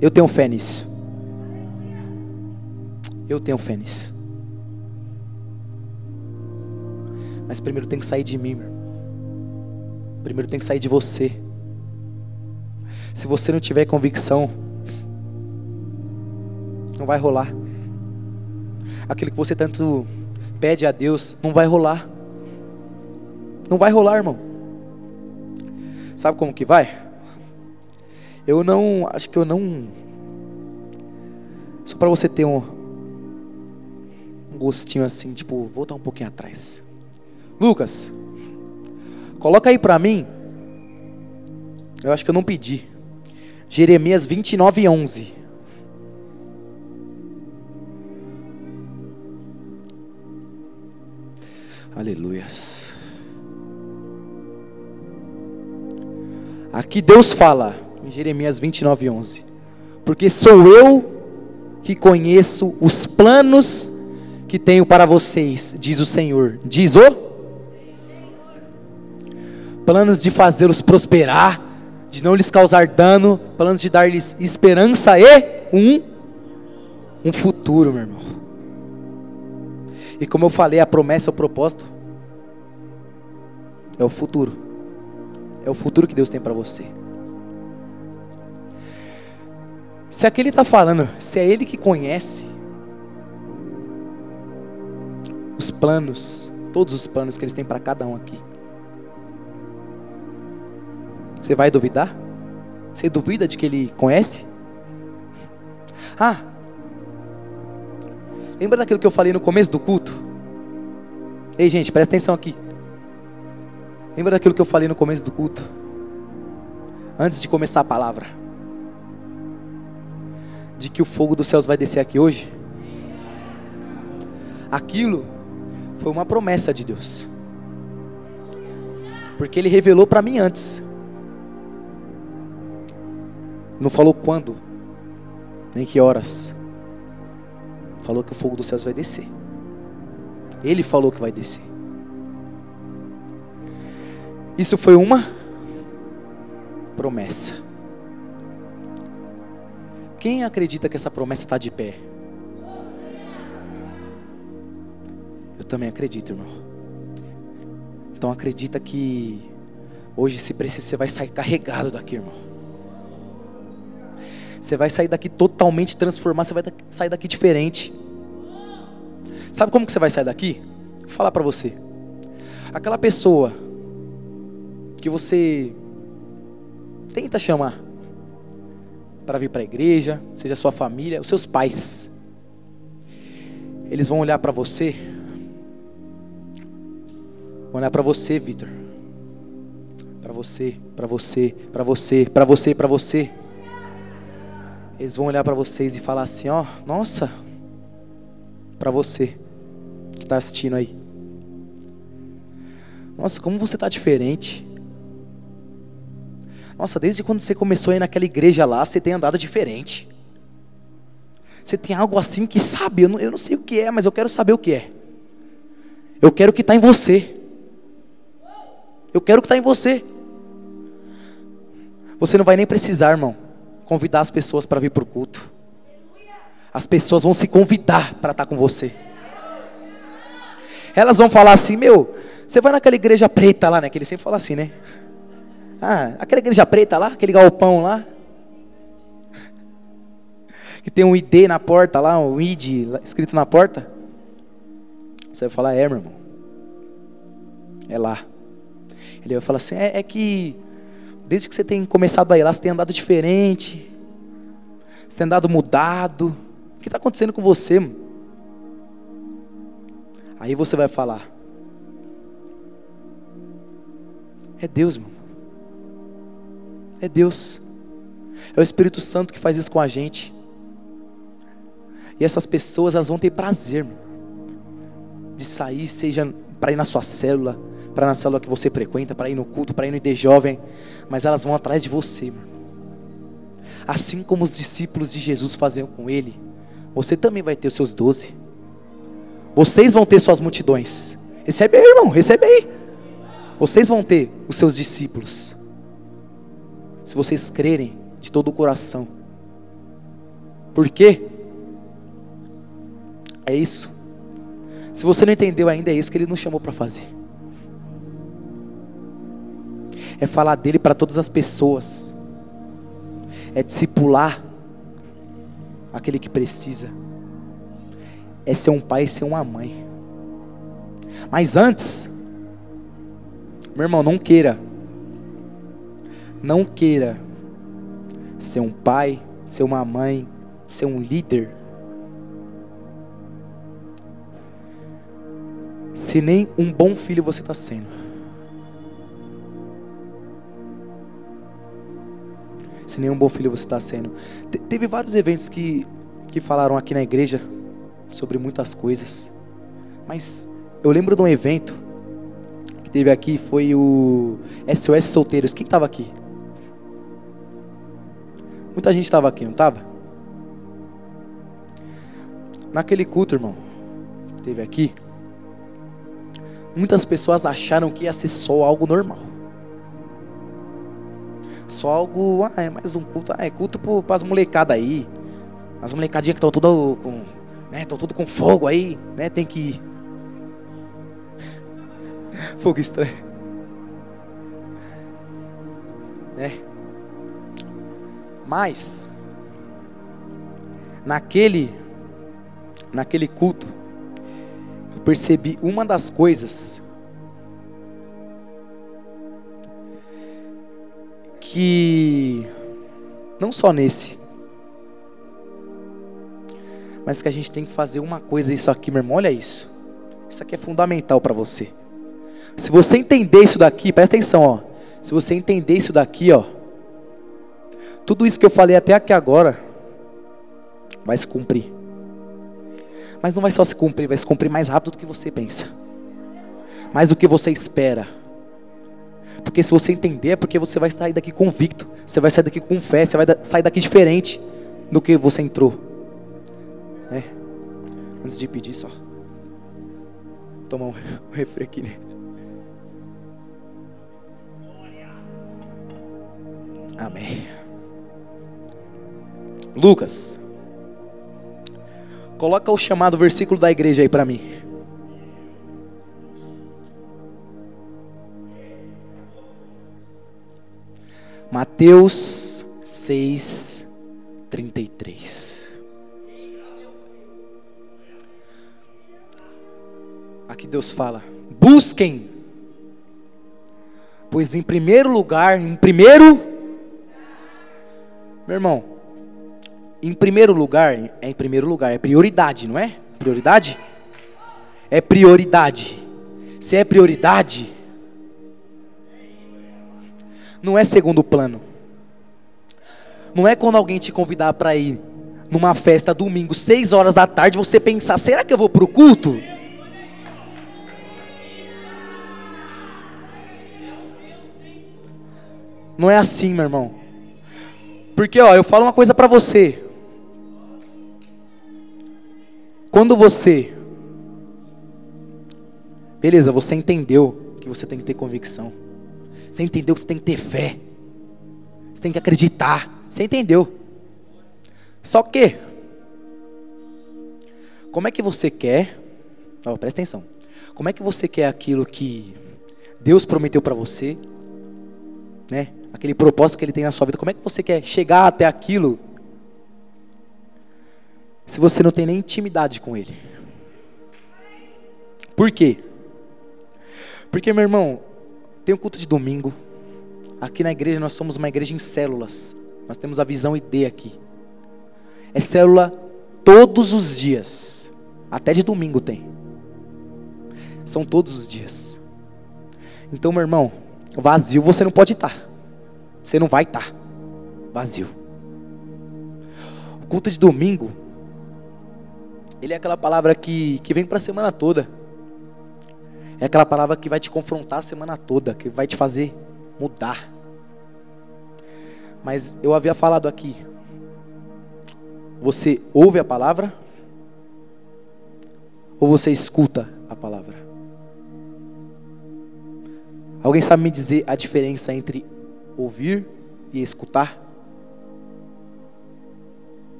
Eu tenho fé nisso. Eu tenho fé nisso. Mas primeiro tem que sair de mim, meu irmão. Primeiro tem que sair de você. Se você não tiver convicção, não vai rolar. Aquilo que você tanto pede a Deus, não vai rolar. Não vai rolar, irmão. Sabe como que vai? Eu não, acho que eu não. Só para você ter um, um gostinho assim, tipo, voltar um pouquinho atrás. Lucas, Coloca aí para mim Eu acho que eu não pedi. Jeremias 29, 11. Aleluias. Aqui Deus fala, em Jeremias 29, 11: Porque sou eu que conheço os planos que tenho para vocês, diz o Senhor. Diz o? Planos de fazê-los prosperar, de não lhes causar dano, planos de dar-lhes esperança e um, um futuro, meu irmão. E como eu falei, a promessa, o propósito é o futuro. É o futuro que Deus tem para você. Se aquele está falando, se é Ele que conhece os planos, todos os planos que eles têm para cada um aqui, você vai duvidar? Você duvida de que Ele conhece? Ah, Lembra daquilo que eu falei no começo do culto? Ei, gente, presta atenção aqui. Lembra daquilo que eu falei no começo do culto? Antes de começar a palavra. De que o fogo dos céus vai descer aqui hoje? Aquilo foi uma promessa de Deus. Porque Ele revelou para mim antes. Não falou quando, nem que horas falou que o fogo dos céus vai descer. Ele falou que vai descer. Isso foi uma promessa. Quem acredita que essa promessa está de pé? Eu também acredito, irmão. Então acredita que hoje, se precisa, você vai sair carregado daqui, irmão. Você vai sair daqui totalmente transformado, você vai sair daqui diferente. Sabe como que você vai sair daqui? Vou falar para você. Aquela pessoa que você tenta chamar para vir para a igreja, seja sua família, os seus pais. Eles vão olhar para você. Vão olhar para você, Vitor. Para você, para você, para você, para você, para você eles vão olhar para vocês e falar assim: ó, nossa, para você que está assistindo aí. Nossa, como você está diferente. Nossa, desde quando você começou a ir naquela igreja lá, você tem andado diferente. Você tem algo assim que sabe, eu não, eu não sei o que é, mas eu quero saber o que é. Eu quero que está em você. Eu quero que está em você. Você não vai nem precisar, irmão convidar as pessoas para vir para o culto. As pessoas vão se convidar para estar com você. Elas vão falar assim, meu, você vai naquela igreja preta lá, né? Que ele sempre fala assim, né? Ah, aquela igreja preta lá, aquele galpão lá. <laughs> Que tem um ID na porta lá, um ID escrito na porta. Você vai falar, é, meu irmão. É lá. Ele vai falar assim, é, é que Desde que você tem começado a ir lá, você tem andado diferente. Você tem andado mudado. O que está acontecendo com você? Aí você vai falar. É Deus, meu. É Deus. É o Espírito Santo que faz isso com a gente. E essas pessoas, elas vão ter prazer, meu, de sair, seja para ir na sua célula, para na célula que você frequenta, para ir no culto, para ir no ID jovem, mas elas vão atrás de você. Assim como os discípulos de Jesus faziam com ele, você também vai ter os seus doze. Vocês vão ter suas multidões. Recebe aí, irmão, recebe aí. Vocês vão ter os seus discípulos. Se vocês crerem de todo o coração. Por quê? É isso. Se você não entendeu ainda, é isso que ele nos chamou para fazer é falar dele para todas as pessoas, é discipular aquele que precisa, é ser um pai e ser uma mãe. Mas antes, meu irmão, não queira, não queira ser um pai, ser uma mãe, ser um líder. Se nem um bom filho você está sendo. se nenhum bom filho você está sendo. Te- teve vários eventos que, que falaram aqui na igreja sobre muitas coisas. Mas eu lembro de um evento que teve aqui, foi o SOS Solteiros. Quem estava aqui? Muita gente estava aqui, não estava? Naquele culto, irmão, que teve aqui, muitas pessoas acharam que ia ser só algo normal. Só algo, ah, é mais um culto, ah, é culto para as molecadas aí. As molecadinhas que estão tudo com, né, estão tudo com fogo aí, né, tem que ir. <laughs> Fogo estranho. Né? Mas naquele naquele culto eu percebi uma das coisas que não só nesse mas que a gente tem que fazer uma coisa isso aqui, meu irmão, olha isso. Isso aqui é fundamental para você. Se você entender isso daqui, presta atenção, ó. Se você entender isso daqui, ó, tudo isso que eu falei até aqui agora vai se cumprir. Mas não vai só se cumprir, vai se cumprir mais rápido do que você pensa. Mais do que você espera. Porque se você entender, é porque você vai sair daqui convicto. Você vai sair daqui com fé, você vai sair daqui diferente do que você entrou. Né? Antes de pedir só. Tomar um <laughs> refri aqui, né? Amém. Lucas. Coloca o chamado versículo da igreja aí para mim. Mateus 6, 33. Aqui Deus fala: busquem, pois em primeiro lugar, em primeiro, meu irmão, em primeiro lugar, é em primeiro lugar, é prioridade, não é? Prioridade? É prioridade. Se é prioridade, não é segundo plano. Não é quando alguém te convidar para ir numa festa domingo, seis horas da tarde, você pensar, será que eu vou pro culto? Não é assim, meu irmão. Porque, ó, eu falo uma coisa para você. Quando você. Beleza, você entendeu que você tem que ter convicção. Você entendeu que você tem que ter fé. Você tem que acreditar. Você entendeu. Só que. Como é que você quer. Ó, presta atenção. Como é que você quer aquilo que Deus prometeu para você? Né? Aquele propósito que Ele tem na sua vida. Como é que você quer chegar até aquilo? Se você não tem nem intimidade com Ele. Por quê? Porque, meu irmão, tem um culto de domingo. Aqui na igreja nós somos uma igreja em células. Nós temos a visão ID aqui. É célula todos os dias. Até de domingo tem. São todos os dias. Então, meu irmão, vazio você não pode estar. Você não vai estar. Vazio. O culto de domingo, ele é aquela palavra que, que vem para a semana toda. É aquela palavra que vai te confrontar a semana toda, que vai te fazer mudar. Mas eu havia falado aqui. Você ouve a palavra? Ou você escuta a palavra? Alguém sabe me dizer a diferença entre ouvir e escutar?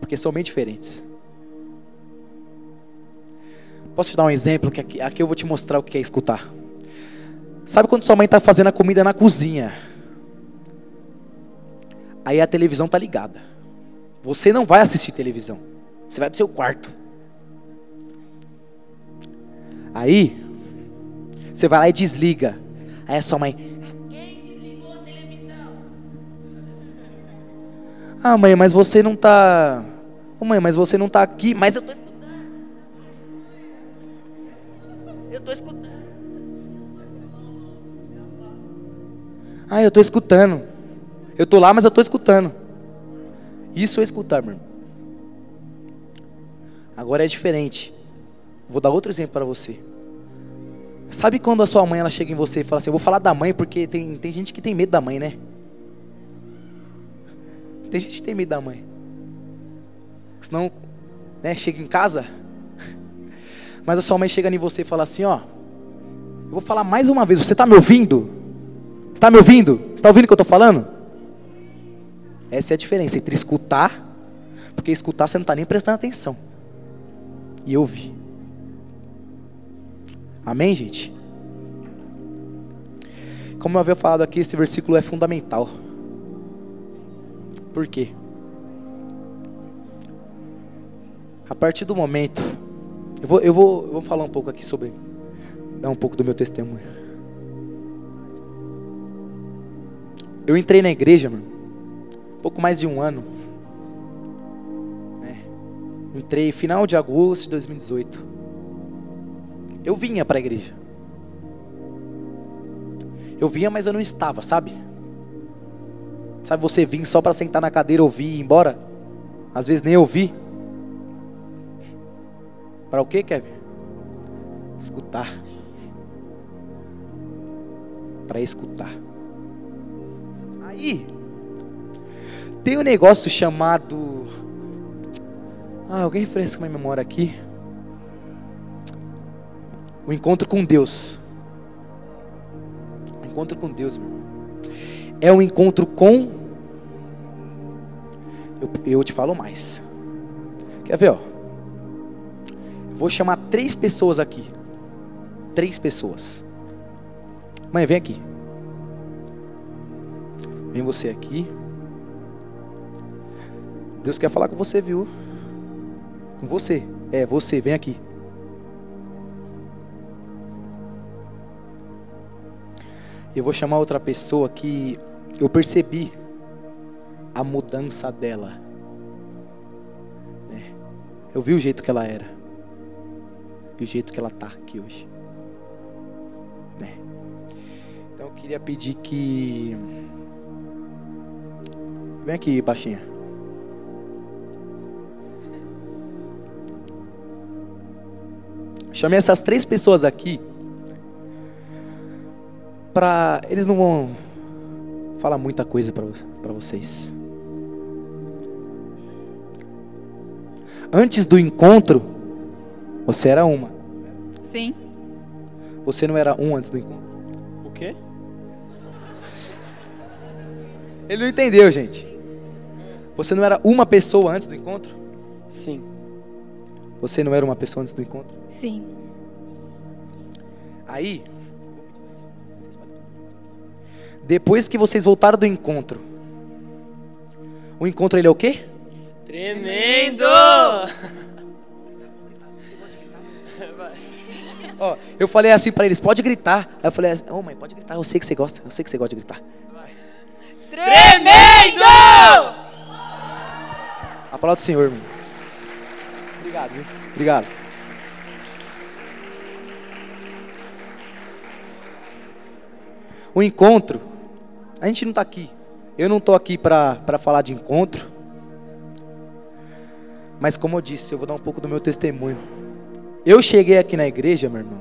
Porque são bem diferentes. Posso te dar um exemplo? Que aqui, aqui eu vou te mostrar o que é escutar. Sabe quando sua mãe está fazendo a comida na cozinha? Aí a televisão está ligada. Você não vai assistir televisão. Você vai para o seu quarto. Aí, você vai lá e desliga. Aí a sua mãe. Quem desligou a televisão? Ah, mãe, mas você não está. Oh, mãe, mas você não está aqui. Mas eu estou estou escutando. Ah, eu estou escutando. Eu tô lá, mas eu tô escutando. Isso é escutar, meu irmão. Agora é diferente. Vou dar outro exemplo para você. Sabe quando a sua mãe ela chega em você e fala assim: Eu vou falar da mãe porque tem, tem gente que tem medo da mãe, né? Tem gente que tem medo da mãe. Senão, né, chega em casa. Mas a sua mãe chega em você e fala assim: Ó, eu vou falar mais uma vez. Você está me ouvindo? Está me ouvindo? Está ouvindo o que eu estou falando? Essa é a diferença entre escutar, porque escutar você não está nem prestando atenção, e ouvir. Amém, gente? Como eu havia falado aqui, esse versículo é fundamental. Por quê? A partir do momento, eu vou, eu vou, eu vou falar um pouco aqui sobre, dar um pouco do meu testemunho. Eu entrei na igreja, mano, pouco mais de um ano. Né? Entrei final de agosto de 2018 eu vinha para a igreja. Eu vinha, mas eu não estava, sabe? Sabe você vir só para sentar na cadeira, ouvir e ir embora? Às vezes nem ouvir. Para o quê, Kevin? Escutar. Para escutar. Aí, tem um negócio chamado. Ah, alguém refresca minha memória aqui. O encontro com Deus. O encontro com Deus, meu irmão. É um encontro com. Eu, eu te falo mais. Quer ver, ó? Vou chamar três pessoas aqui. Três pessoas. Mãe, vem aqui. Vem você aqui. Deus quer falar com você, viu? Com você. É, você, vem aqui. Eu vou chamar outra pessoa que eu percebi a mudança dela. Né? Eu vi o jeito que ela era. E o jeito que ela está aqui hoje. Né? Então eu queria pedir que. Vem aqui, baixinha. Chamei essas três pessoas aqui para eles não vão falar muita coisa para vocês. Antes do encontro, você era uma. Sim. Você não era um antes do encontro? O quê? Ele não entendeu, gente. Você não era uma pessoa antes do encontro? Sim. Você não era uma pessoa antes do encontro? Sim. Aí, depois que vocês voltaram do encontro, o encontro ele é o quê? Tremendo! Ó, eu falei assim para eles, pode gritar. Aí eu falei assim, ô oh, mãe, pode gritar, eu sei que você gosta, eu sei que você gosta de gritar. Tremendo! Aplauda o Senhor, irmão. Obrigado, viu? Obrigado. O encontro a gente não está aqui. Eu não estou aqui para falar de encontro. Mas como eu disse, eu vou dar um pouco do meu testemunho. Eu cheguei aqui na igreja, meu irmão.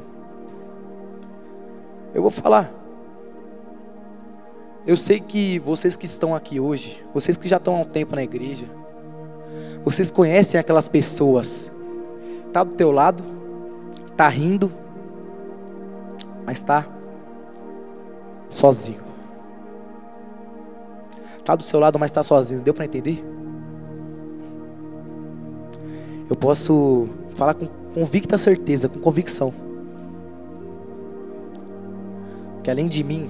Eu vou falar. Eu sei que vocês que estão aqui hoje, vocês que já estão há um tempo na igreja, vocês conhecem aquelas pessoas. Tá do teu lado, tá rindo, mas tá sozinho. Está do seu lado, mas está sozinho. Deu para entender? Eu posso falar com convicta certeza, com convicção. Que além de mim,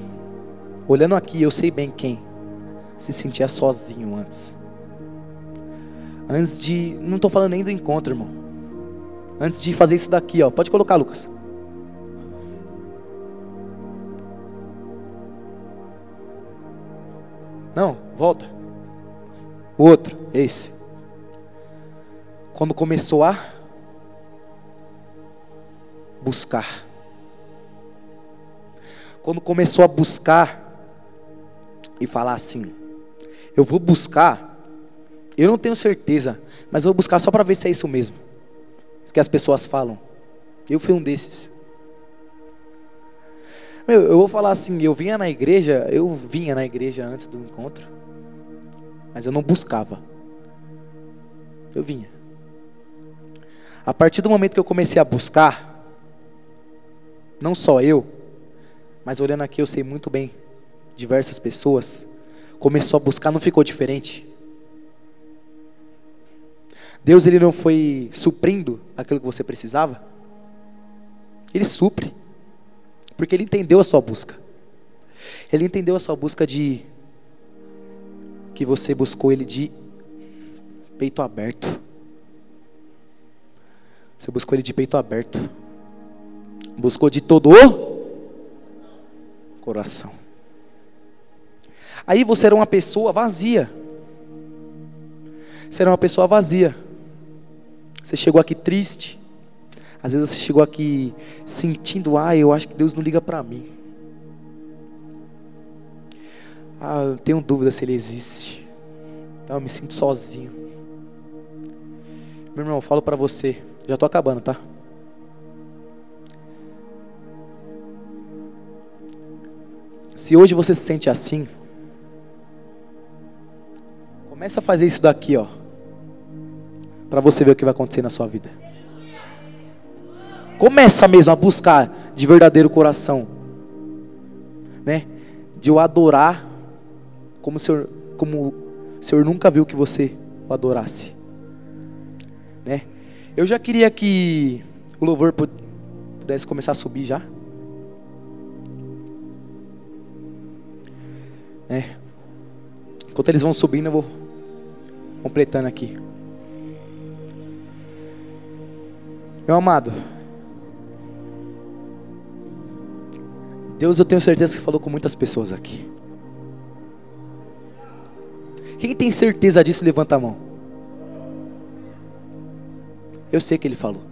olhando aqui, eu sei bem quem se sentia sozinho antes. Antes de. Não estou falando nem do encontro, irmão. Antes de fazer isso daqui, ó. Pode colocar, Lucas. Não, volta. O outro, esse. Quando começou a buscar. Quando começou a buscar e falar assim: eu vou buscar, eu não tenho certeza, mas vou buscar só para ver se é isso mesmo. Que as pessoas falam. Eu fui um desses. Meu, eu vou falar assim, eu vinha na igreja, eu vinha na igreja antes do encontro, mas eu não buscava. Eu vinha. A partir do momento que eu comecei a buscar, não só eu, mas olhando aqui eu sei muito bem, diversas pessoas, começou a buscar, não ficou diferente. Deus ele não foi suprindo aquilo que você precisava? Ele supre. Porque ele entendeu a sua busca. Ele entendeu a sua busca de que você buscou ele de peito aberto. Você buscou ele de peito aberto. Buscou de todo o coração. Aí você era uma pessoa vazia. Você era uma pessoa vazia. Você chegou aqui triste. Às vezes você chegou aqui sentindo, ah, eu acho que Deus não liga para mim. Ah, eu tenho dúvida se Ele existe. Ah, eu me sinto sozinho. Meu irmão, eu falo para você, já estou acabando, tá? Se hoje você se sente assim, começa a fazer isso daqui, ó, para você ver o que vai acontecer na sua vida. Começa mesmo a buscar de verdadeiro coração, né? De eu adorar como o Senhor, como o Senhor nunca viu que você o adorasse, né? Eu já queria que o louvor pudesse começar a subir já, né? Enquanto eles vão subindo, eu vou completando aqui. Meu amado, Deus, eu tenho certeza que falou com muitas pessoas aqui. Quem tem certeza disso, levanta a mão. Eu sei que Ele falou.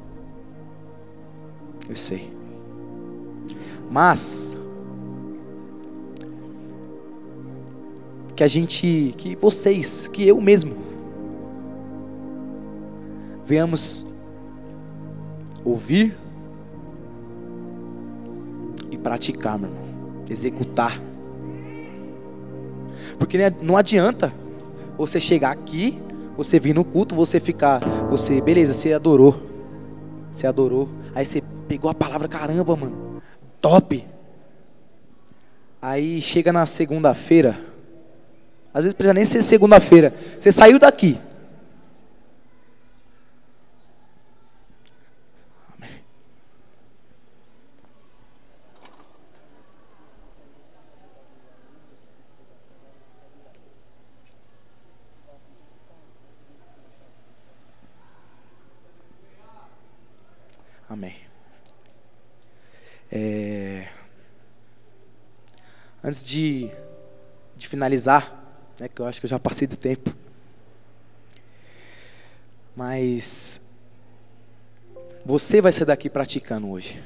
Eu sei. Mas, que a gente, que vocês, que eu mesmo, venhamos ouvir praticar, meu irmão. Executar. Porque não adianta você chegar aqui, você vir no culto, você ficar, você, beleza, você adorou. Você adorou. Aí você pegou a palavra, caramba, mano. Top. Aí chega na segunda-feira. Às vezes precisa nem ser segunda-feira. Você saiu daqui. Amém. É... Antes de, de finalizar, né, que eu acho que eu já passei do tempo, mas você vai sair daqui praticando hoje.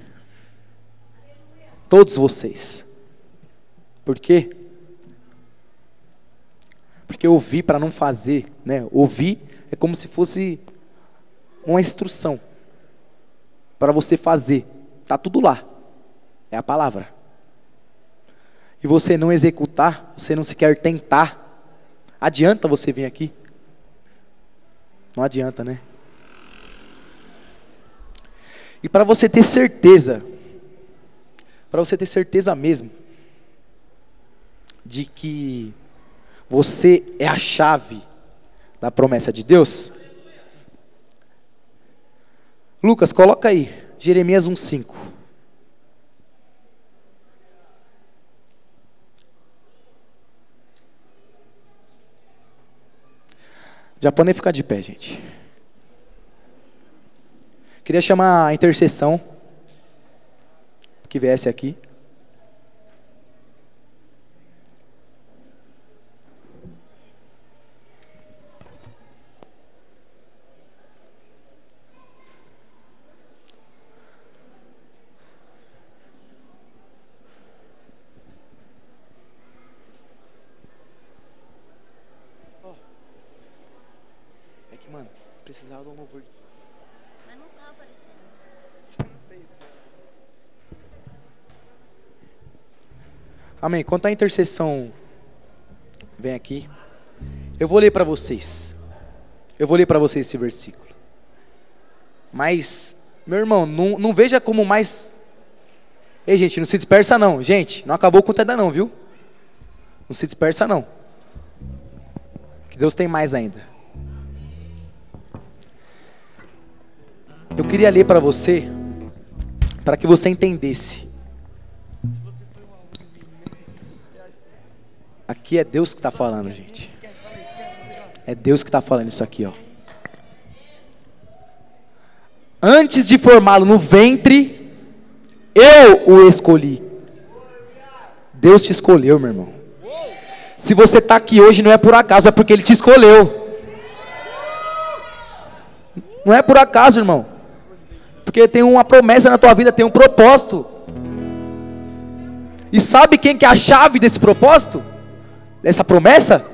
Todos vocês. Por quê? Porque ouvir para não fazer, né? Ouvir é como se fosse uma instrução para você fazer. Está tudo lá. É a palavra. E você não executar, você não sequer tentar. Adianta você vir aqui? Não adianta, né? E para você ter certeza, para você ter certeza mesmo, de que você é a chave da promessa de Deus, Lucas, coloca aí, Jeremias 1,5. Já podem ficar de pé, gente. Queria chamar a intercessão que viesse aqui. Amém. Quanto à intercessão vem aqui, eu vou ler para vocês. Eu vou ler para vocês esse versículo. Mas, meu irmão, não, não veja como mais. Ei, gente, não se dispersa não. Gente, não acabou com o ainda não, viu? Não se dispersa não. Que Deus tem mais ainda. Eu queria ler para você, para que você entendesse. Aqui é Deus que está falando, gente. É Deus que está falando isso aqui, ó. Antes de formá-lo no ventre, eu o escolhi. Deus te escolheu, meu irmão. Se você está aqui hoje, não é por acaso, é porque Ele te escolheu. Não é por acaso, irmão. Porque tem uma promessa na tua vida, tem um propósito. E sabe quem que é a chave desse propósito? Dessa promessa?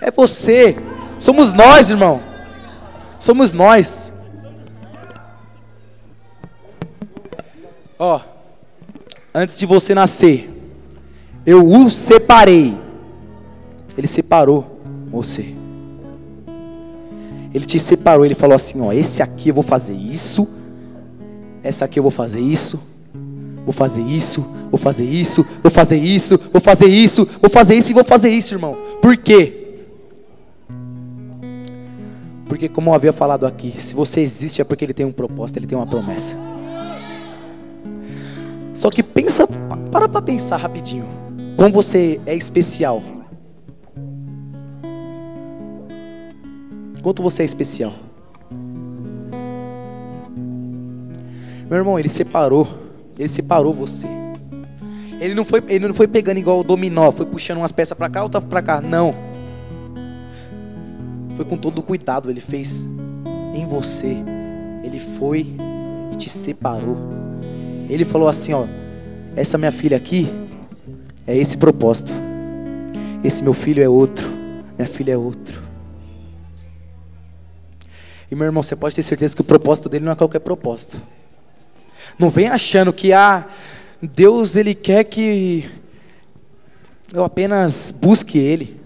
É você. Somos nós, irmão. Somos nós. Ó, antes de você nascer, eu o separei. Ele separou você. Ele te separou, ele falou assim, ó, esse aqui eu vou fazer isso, essa aqui eu vou fazer isso, vou fazer isso, vou fazer isso, vou fazer isso, vou fazer isso, vou fazer isso e vou fazer isso, irmão. Por quê? Porque como eu havia falado aqui, se você existe é porque ele tem um propósito, ele tem uma promessa. Só que pensa, para para pensar rapidinho. Como você é especial. Quanto você é especial. Meu irmão, ele separou. Ele separou você. Ele não foi, ele não foi pegando igual o dominó, foi puxando umas peças para cá, outra para cá. Não. Foi com todo cuidado, ele fez em você. Ele foi e te separou. Ele falou assim, ó, essa minha filha aqui é esse propósito. Esse meu filho é outro, minha filha é outro. E meu irmão, você pode ter certeza que o propósito dele não é qualquer propósito. Não vem achando que ah, Deus ele quer que eu apenas busque ele.